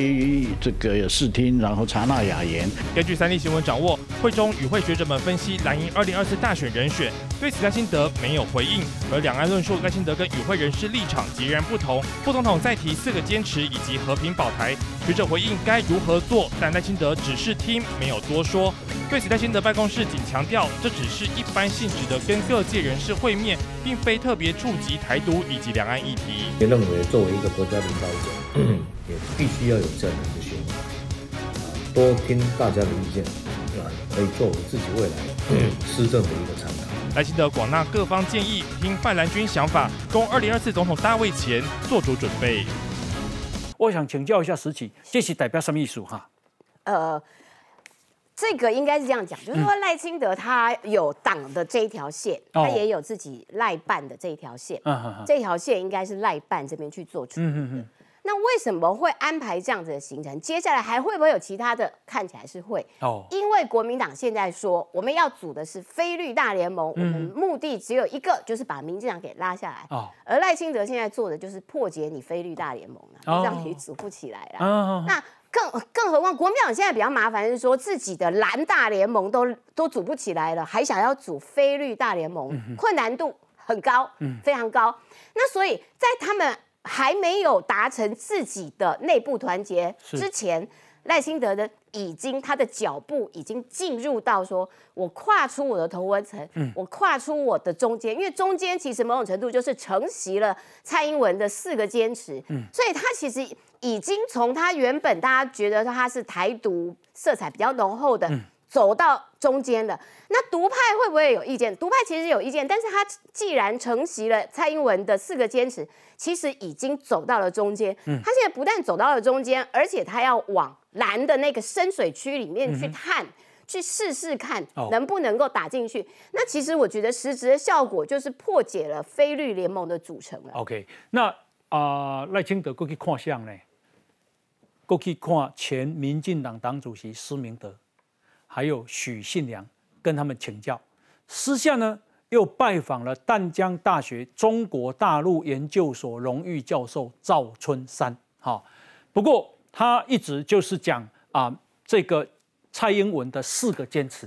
这个视听，然后察纳雅言。根据三立新闻掌握，会中与会学者们分析蓝营二零二四大选人选，对此赖清德没有回应，而两岸论述赖清德跟与会人士立场截然不同。副总统再提四个坚持以及和平保台，学者回应该如何做，但赖清德只是听，没有多说。对此赖清德办公室。仅强调，这只是一般性质的跟各界人士会面，并非特别触及台独以及两岸议题。也认为，作为一个国家领导者，也必须要有这样的一个训练，多听大家的意见，啊，可以作为自己未来施政的一个参考。赖清德广纳各方建议，听范兰军想法，供二零二四总统大位前做足准备。我想请教一下石启，这是代表什么意思哈？呃。这个应该是这样讲，就是说赖清德他有党的这一条线，他也有自己赖办的这一条线，这条线应该是赖办这边去做处理的。那为什么会安排这样子的行程？接下来还会不会有其他的？看起来是会哦，因为国民党现在说我们要组的是非绿大联盟，我们目的只有一个，就是把民进党给拉下来。哦，而赖清德现在做的就是破解你非绿大联盟了，让你组不起来了。那。更更何况，国民党现在比较麻烦是说，自己的蓝大联盟都都组不起来了，还想要组非绿大联盟，困难度很高，非常高。那所以在他们还没有达成自己的内部团结之前。赖清德的已经他的脚步已经进入到说，我跨出我的头文层，我跨出我的中间，因为中间其实某种程度就是承袭了蔡英文的四个坚持，所以他其实已经从他原本大家觉得他是台独色彩比较浓厚的，走到中间的。那独派会不会有意见？独派其实有意见，但是他既然承袭了蔡英文的四个坚持，其实已经走到了中间。他现在不但走到了中间，而且他要往。蓝的那个深水区里面去探，去试试看能不能够打进去。那其实我觉得实质的效果就是破解了非绿联盟的组成了。OK，那啊赖清德过去看相呢？过去看前民进党党主席施明德，还有许信良，跟他们请教。私下呢又拜访了淡江大学中国大陆研究所荣誉教授赵春山。好，不过。他一直就是讲啊，这个蔡英文的四个坚持，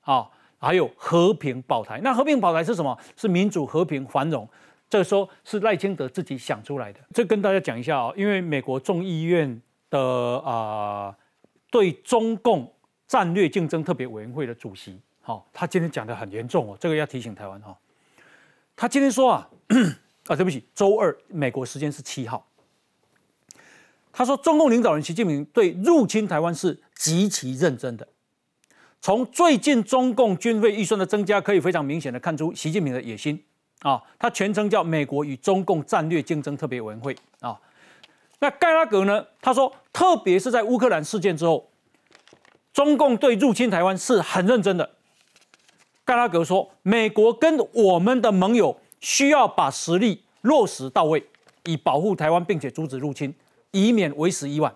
啊，还有和平保台。那和平保台是什么？是民主、和平、繁荣。这个说是赖清德自己想出来的。这跟大家讲一下啊，因为美国众议院的啊，对中共战略竞争特别委员会的主席，好，他今天讲的很严重哦，这个要提醒台湾哈。他今天说啊，啊，对不起，周二美国时间是七号。他说：“中共领导人习近平对入侵台湾是极其认真的。从最近中共军费预算的增加，可以非常明显的看出习近平的野心啊。他全称叫美国与中共战略竞争特别委员会啊。那盖拉格呢？他说，特别是在乌克兰事件之后，中共对入侵台湾是很认真的。盖拉格说，美国跟我们的盟友。”需要把实力落实到位，以保护台湾，并且阻止入侵，以免为时已晚。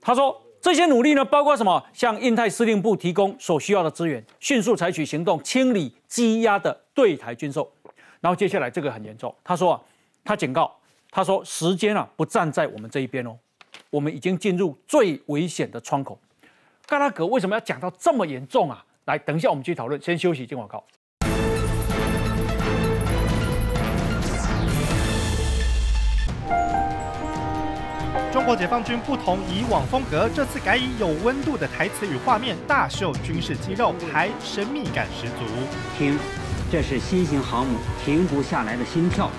他说，这些努力呢，包括什么？向印太司令部提供所需要的资源，迅速采取行动，清理积压的对台军售。然后接下来这个很严重，他说啊，他警告，他说时间啊不站在我们这一边哦，我们已经进入最危险的窗口。盖拉格为什么要讲到这么严重啊？来，等一下我们继续讨论，先休息，进广告。中国解放军不同以往风格，这次改以有温度的台词与画面，大秀军事肌肉，还神秘感十足。听，这是新型航母停不下来的心跳。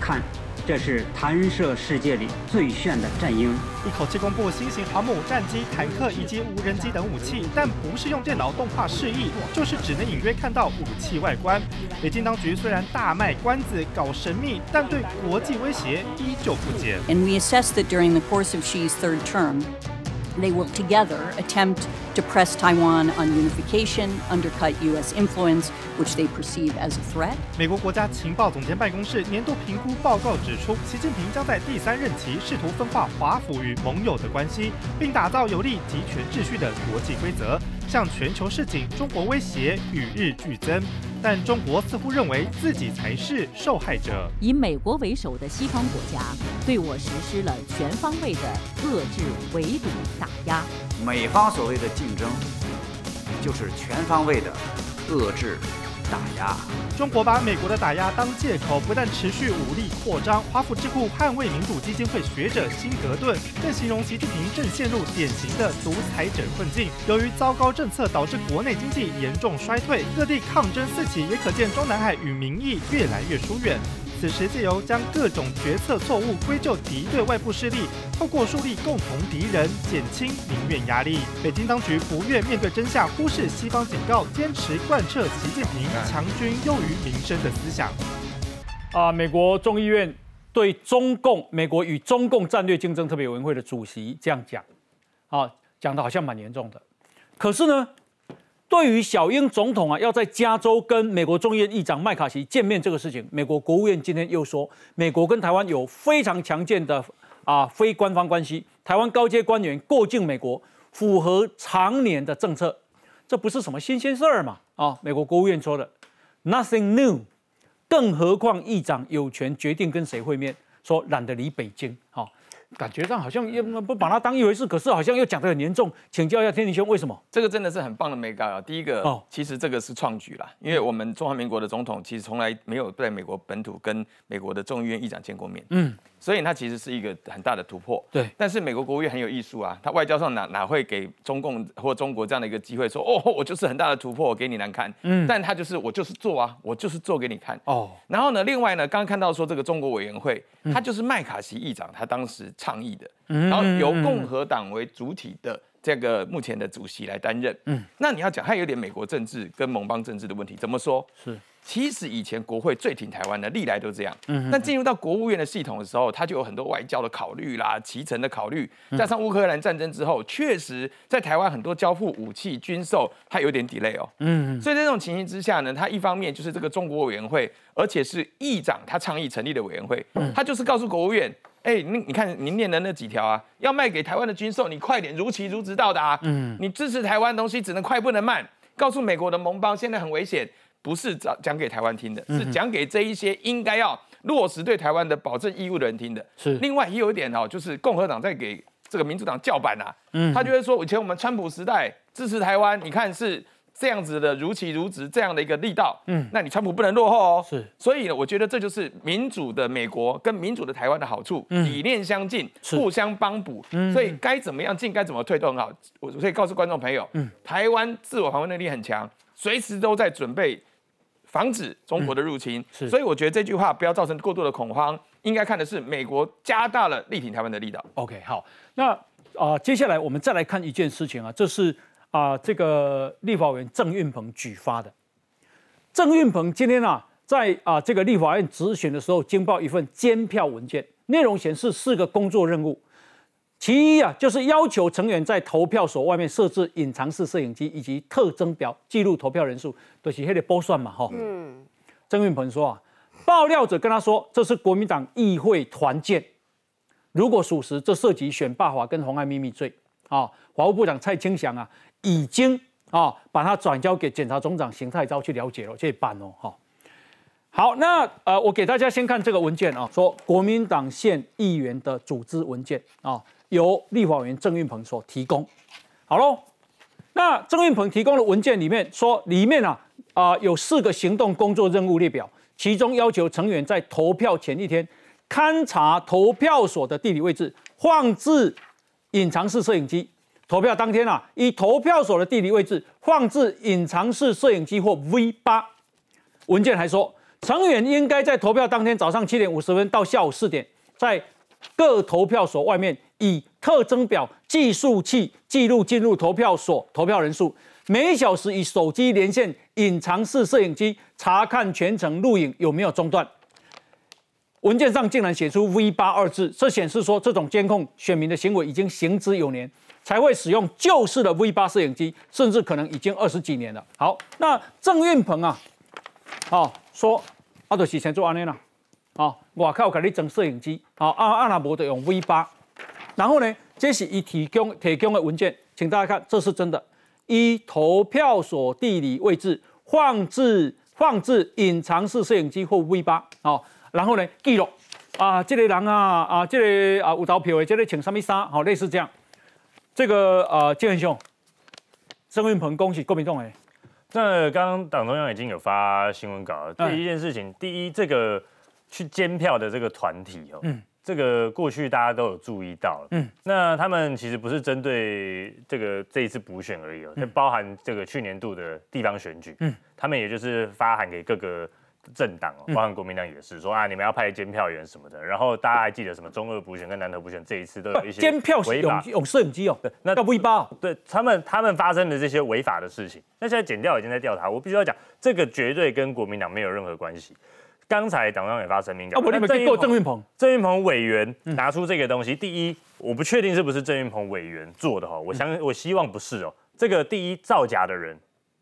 看。这是弹射世界里最炫的战鹰，一口气公布新型航母、战机、坦克以及无人机等武器，但不是用电脑动画示意，就是只能隐约看到武器外观。北京当局虽然大卖关子、搞神秘，但对国际威胁依旧不减。And we assessed that during the course of Xi's third term. They work together, attempt press Taiwan on unification, undercut U.S. influence, which they perceive as a threat. 美国国家情报总监办公室年度评估报告指出，习近平将在第三任期试图分化华府与盟友的关系，并打造有利集权秩序的国际规则，向全球示警中国威胁与日俱增。但中国似乎认为自己才是受害者。以美国为首的西方国家对我实施了全方位的遏制、围堵、打压。美方所谓的竞争，就是全方位的遏制。打压，中国把美国的打压当借口，不但持续武力扩张。华府智库捍卫民主基金会学者辛格顿更形容习近平正陷入典型的独裁者困境。由于糟糕政策导致国内经济严重衰退，各地抗争四起，也可见中南海与民意越来越疏远。此时借由将各种决策错误归咎敌对外部势力，透过树立共同敌人，减轻民怨压力。北京当局不愿面对真相，忽视西方警告，坚持贯彻习近平强军优于民生的思想。啊，美国众议院对中共、美国与中共战略竞争特别委员会的主席这样讲，啊，讲的好像蛮严重的。可是呢？对于小英总统啊，要在加州跟美国众议院议长麦卡锡见面这个事情，美国国务院今天又说，美国跟台湾有非常强健的啊非官方关系，台湾高阶官员过境美国，符合常年的政策，这不是什么新鲜事儿嘛？啊，美国国务院说的，nothing new，更何况议长有权决定跟谁会面，说懒得理北京，好。感觉上好像又不把它当一回事，可是好像又讲得很严重。请教一下天庭兄，为什么？这个真的是很棒的美感啊！第一个，哦，其实这个是创举啦，因为我们中华民国的总统其实从来没有在美国本土跟美国的众议院议长见过面。嗯。所以它其实是一个很大的突破，对。但是美国国务院很有艺术啊，他外交上哪哪会给中共或中国这样的一个机会，说哦，我就是很大的突破，我给你难看。嗯。但他就是我就是做啊，我就是做给你看。哦。然后呢，另外呢，刚刚看到说这个中国委员会，他就是麦卡锡议长他当时倡议的，然后由共和党为主体的这个目前的主席来担任。嗯。那你要讲，他有点美国政治跟盟邦政治的问题，怎么说？是。其实以前国会最挺台湾的，历来都这样。嗯，但进入到国务院的系统的时候，他就有很多外交的考虑啦、骑乘的考虑，加上乌克兰战争之后，确实在台湾很多交付武器、军售，它有点 delay 哦。嗯，所以在这种情形之下呢，他一方面就是这个中国委员会，而且是议长他倡议成立的委员会，他就是告诉国务院，哎，你你看您念的那几条啊，要卖给台湾的军售，你快点如期如职到达。嗯，你支持台湾东西只能快不能慢，告诉美国的盟邦现在很危险。不是讲讲给台湾听的，是讲给这一些应该要落实对台湾的保证义务的人听的。是，另外也有一点哦，就是共和党在给这个民主党叫板啊。嗯，他就会说，以前我们川普时代支持台湾，你看是这样子的如期如职这样的一个力道。嗯，那你川普不能落后哦。是，所以呢，我觉得这就是民主的美国跟民主的台湾的好处，理念相近，互相帮补。嗯，所以该怎么样进，该怎么退都很好。我可以告诉观众朋友，嗯，台湾自我防卫能力很强，随时都在准备。防止中国的入侵，所以我觉得这句话不要造成过度的恐慌，应该看的是美国加大了力挺台湾的力道。OK，好，那啊，接下来我们再来看一件事情啊，这是啊，这个立法委员郑运鹏举发的。郑运鹏今天啊，在啊这个立法院质询的时候，惊爆一份监票文件，内容显示四个工作任务。其一啊，就是要求成员在投票所外面设置隐藏式摄影机以及特征表，记录投票人数，都是黑的波算嘛，哈。嗯。郑运鹏说啊，爆料者跟他说，这是国民党议会团建，如果属实，这涉及选罢法跟妨害秘密罪啊。法务部长蔡清祥啊，已经啊把他转交给检察总长邢太昭去了解了，这办哦哈。好，那呃，我给大家先看这个文件啊，说国民党县议员的组织文件啊，由立法委员郑运鹏所提供。好喽，那郑运鹏提供的文件里面说，里面啊啊有四个行动工作任务列表，其中要求成员在投票前一天勘察投票所的地理位置，放置隐藏式摄影机。投票当天啊，以投票所的地理位置放置隐藏式摄影机或 V 八。文件还说。成员应该在投票当天早上七点五十分到下午四点，在各投票所外面以特征表计数器记录进入投票所投票人数，每小时以手机连线隐藏式摄影机查看全程录影有没有中断。文件上竟然写出 V 八二字，这显示说这种监控选民的行为已经行之有年，才会使用旧式的 V 八摄影机，甚至可能已经二十几年了。好，那郑运鹏啊，好。说，啊，就是先做安尼啦，哦，外口给你装摄影机，好，啊啊那无就用 V 八，然后呢，这是一提供提供的文件，请大家看，这是真的。一投票所地理位置放置放置隐藏式摄影机或 V 八，好，然后呢记录，啊，这个人啊啊，这个啊有投票的，这个穿什么衫，好，类似这样。这个啊，建兄，郑运鹏，恭喜国民党诶。那刚刚党中央已经有发新闻稿了。第一件事情，第一，这个去监票的这个团体哦，嗯，这个过去大家都有注意到，嗯，那他们其实不是针对这个这一次补选而已哦，就包含这个去年度的地方选举，嗯，他们也就是发函给各个。政党哦，包含国民党也是说啊，你们要派监票员什么的。然后大家还记得什么中二补选跟南投补选这一次都有一些监票违法用摄影机哦，那叫 V 八，对他们他们发生的这些违法的事情，那现在检调已经在调查。我必须要讲，这个绝对跟国民党没有任何关系。刚才党中也发声明讲，我你们给过郑运鹏，郑运鹏委员拿出这个东西，第一，我不确定是不是郑运鹏委员做的哈，我相我希望不是哦。这个第一造假的人。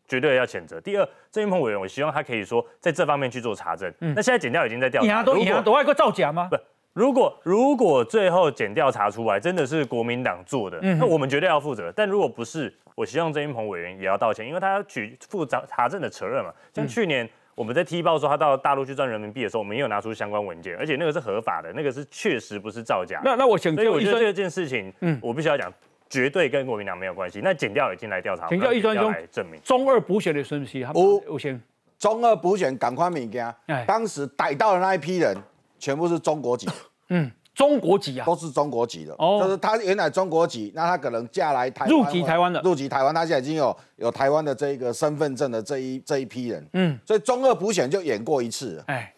绝对要谴责。第二，郑云鹏委员，我希望他可以说在这方面去做查证。嗯，那现在检调已经在调查。如果都外个造假吗？不，如果如果最后检调查出来真的是国民党做的，那我们绝对要负责。但如果不是，我希望郑云鹏委员也要道歉，因为他要举负责查证的责任嘛。像去年我们在踢爆说他到大陆去赚人民币的时候，我们也有拿出相关文件，而且那个是合法的，那个是确实不是造假。那那我想，所以我觉得这件事情，嗯，我必须要讲。绝对跟国民党没有关系。那检调已经来调查，请教一专中证明中二补选的顺序，五五先中二补选赶快物件。当时逮到的那一批人，全部是中国籍。嗯，中国籍啊，都是中国籍的。哦，就是他原来中国籍，那他可能嫁来台入籍台湾的，入籍台湾，他现在已经有有台湾的这个身份证的这一这一批人。嗯，所以中二补选就演过一次。哎。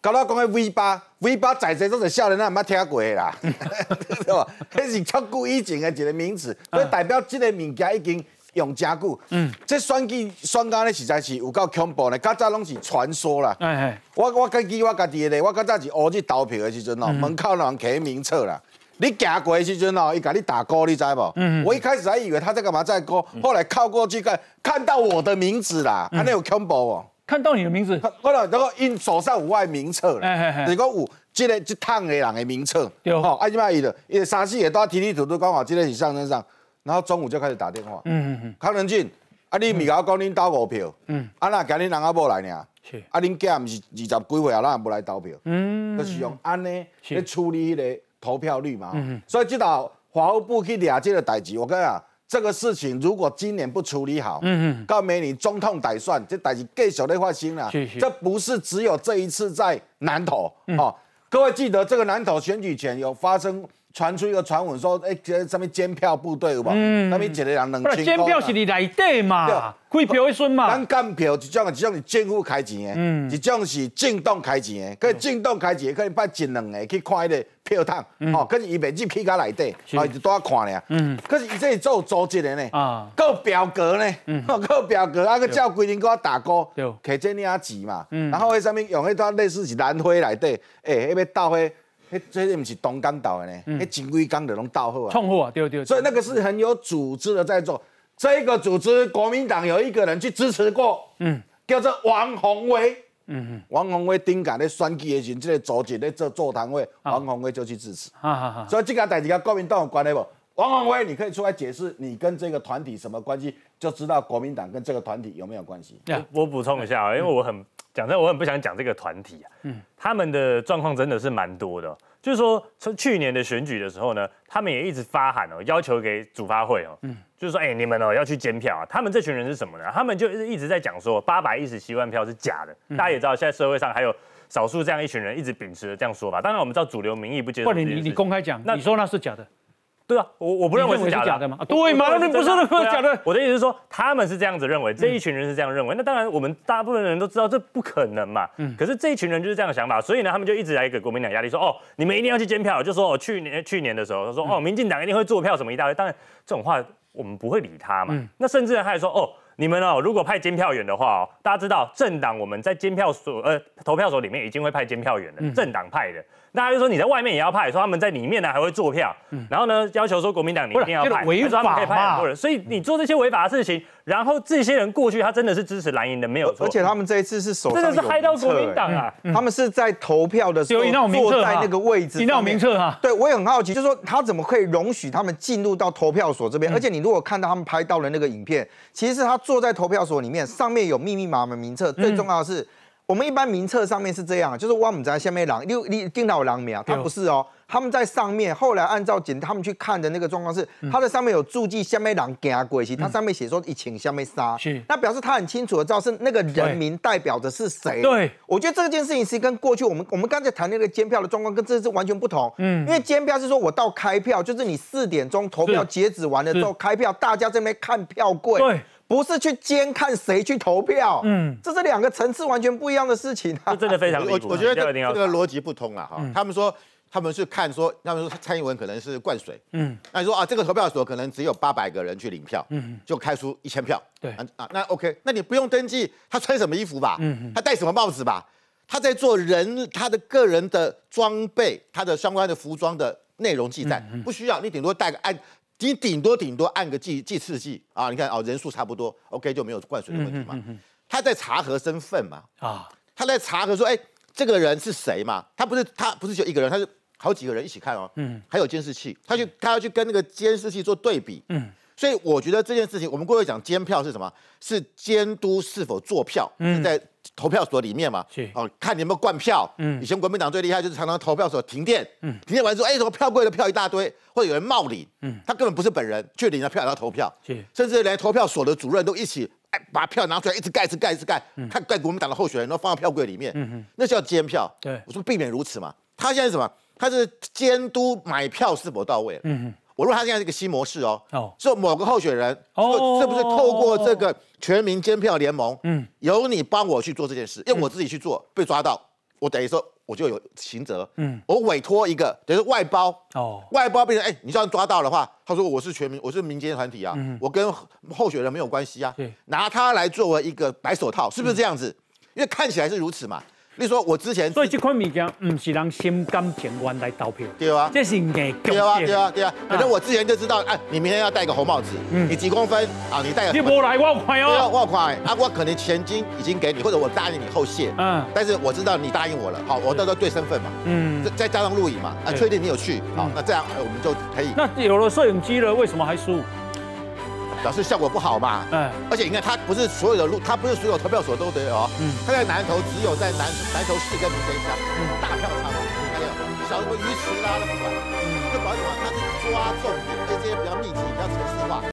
搞到讲个 V 八，V 八仔仔都是少年人，毋捌听过啦，对吧？迄是超久以前的一个名词，所以代表这个物件已经用真久。嗯，这选举选举咧实在是有够恐怖咧，较早拢是传说啦。哎哎，我我家己我家己咧，我较早是乌去投票的时阵哦，门口人摕名册啦，你行过的时阵哦，伊甲你打勾，你知无？嗯，我一开始还以为他在干嘛在勾，后来靠过去看，看到我的名字啦，安尼有恐怖哦。看到你的名字，我了那个因手上有外名册了，如果有这个一趟的人的名册，吼，啊，即摆伊了，伊三四个都提提土土讲话，这个是上身上，然后中午就开始打电话，嗯嗯嗯，康仁俊，啊，你咪甲我讲恁投五票，嗯，啊那今日人阿无来呢，是，啊恁囝毋是二十几岁啊，咱也无来投票，嗯，就是用安尼去处理迄个投票率嘛，嗯所以这道法务部去掠这个代志，我跟你讲。这个事情如果今年不处理好，嗯嗯，告美女中痛歹算，这代志继续在发生了。这不是只有这一次在南投哦，各位记得这个南投选举前有发生。传出一个传闻说，哎，这上面监票部队有无？嗯，上面一个人两千。监票是你内底嘛？开票一瞬嘛？咱监票一种，一种是政府开钱的，嗯，一种是政党开钱的。可以政党开钱，可以派一两个去看迄个票筒，哦，可是伊袂入去甲内底，哦，就多看俩。嗯，可是伊这是做组织的呢，啊，够表格呢，嗯，够表格，啊，个照规定我打勾，对，摕这领钱嘛，嗯，然后迄上面用迄段类似是蓝灰内底，哎，迄要倒灰。这些不是东港岛的呢，那金龟港就拢到货啊，冲货啊，对对。所以那个是很有组织的在做。这个组织，国民党有一个人去支持过，嗯，叫做王宏威，嗯王宏威顶港咧选举的时候，这个组织咧做座谈会，王宏威就去支持。哈哈哈。所以这个代志跟国民党有关系不？王宏威，你可以出来解释你跟这个团体什么关系，就知道国民党跟这个团体有没有关系。我我补充一下啊，因为我很讲真，我很不想讲这个团体啊，嗯他们的状况真的是蛮多的哦。就是说，从去年的选举的时候呢，他们也一直发函哦，要求给主发会哦，嗯就是说，哎、你们哦要去监票啊。他们这群人是什么呢？他们就一直在讲说，八百一十七万票是假的。嗯大家也知道，现在社会上还有少数这样一群人一直秉持着这样说法。当然，我们知道主流民意不接受或者你你这件事情。公开讲，你说那是假的，对啊，我我不认为是假的吗啊对嘛我我那你不是认为对啊假的我的意思是说，他们是这样子认为，这一群人是这样认为。那当然，我们大部分人都知道这不可能嘛。嗯可是这一群人就是这样的想法，所以呢，他们就一直来给国民党压力，说哦，你们一定要去监票。就说哦，去年去年的时候，他说哦，民进党一定会做票什么一大堆。当然，这种话我们不会理他嘛。嗯那甚至他还说哦。你们哦，如果派监票员的话哦，大家知道政党我们在监票所呃投票所里面已经会派监票员了，嗯政党派的。那他就说你在外面也要派，说他们在里面呢还会做票，然后呢要求说国民党你不一定要派，这个违还说他们可以派很多人，所以你做这些违法的事情，然后这些人过去他真的是支持蓝营的，没有错。而且他们这一次是手上真的是害到国民党啊。哎他们是在投票的时候坐在那个位置上面，一道名册哈。对我也很好奇，就是说他怎么可以容许他们进入到投票所这边？而且你如果看到他们拍到了那个影片，其实是他坐在投票所里面，上面有密密麻麻名册，最重要的是。我们一般名册上面是这样，就是我们在下面狼，你你听到狼苗，它不是哦，他们在上面。后来按照检他们去看的那个状况是，他的上面有注记下面狼行过去，他上面写说一请下面杀，是那表示他很清楚的知道是那个人民代表的是谁。对，我觉得这件事情是跟过去我们我们刚才谈那个监票的状况跟这是完全不同。嗯因为监票是说我到开票，就是你四点钟投票截止完了之后开票，大家在那边看票柜。对。不是去监看谁去投票，嗯。嗯，这是两个层次完全不一样的事情啊！这真的非常我离谱。我觉得这这个逻辑不通了哈。他们说他们是看说，他们说蔡英文可能是灌水，嗯。那你说啊，这个投票所可能只有八百个人去领票，嗯。就开出一千票，对。啊啊，那 OK，那你不用登记他穿什么衣服吧，嗯。他戴什么帽子吧，他在做人他的个人的装备，他的相关的服装的内容记载，不需要，你顶多带个按。你顶多顶多按个计计次计啊，你看哦人数差不多，OK 就没有灌水的问题嘛。他在查核身份嘛，啊，他在查核说，哎，这个人是谁嘛？他不是他不是就一个人，他是好几个人一起看哦，嗯。还有监视器，他去他要去跟那个监视器做对比，嗯所以我觉得这件事情，我们过去讲监票是什么？是监督是否做票，嗯是在投票所里面嘛？是哦，看你有没有灌票。嗯以前国民党最厉害就是常常投票所停电，嗯停电完之后，哎，什么票柜的票一大堆，或者有人冒领，嗯他根本不是本人，却领了票也要投票，是甚至连投票所的主任都一起，哎，把票拿出来，一直盖，一直盖，一直盖，嗯看盖国民党的候选人，都放到票柜里面，嗯哼那叫监票。对我说避免如此嘛。他现在是什么？他是监督买票是否到位。嗯哼我认为他现在是一个新模式哦，哦。是某个候选人，哦。是不是透过这个全民监票联盟，嗯。由你帮我去做这件事，因为我自己去做被抓到，我等于说我就有刑责，嗯。我委托一个等于是外包，哦。外包变成哎，你就算抓到的话，他说我是全民，我是民间团体啊，嗯。我跟候选人没有关系啊对，拿他来作为一个白手套，是不是这样子？因为看起来是如此嘛。例如说，我之前所以这款物件唔是人心甘情愿来投票，对啊，这是硬强对啊，的对啊，对啊。反正我之前就知道，哎，你明天要戴个红帽子，嗯。你几公分？啊？你戴个嗯你无来我有看对啊，哦，我快。啊，我可能钱金已经给你，或者我答应你后谢，嗯。但是我知道你答应我了，好，我到时候对身份嘛，嗯。再，再加上录影嘛，啊，确定你有去，好，那这样呃我们就可以。那有了摄影机了，为什么还输？表示效果不好嘛。嗯，而且你看，他不是所有的路，他不是所有投票所都得有哦。嗯他在南投只有在南南投市跟民生乡，大票场还有小什么鱼池啦那不管，就保证什么？他是抓重点，而且这些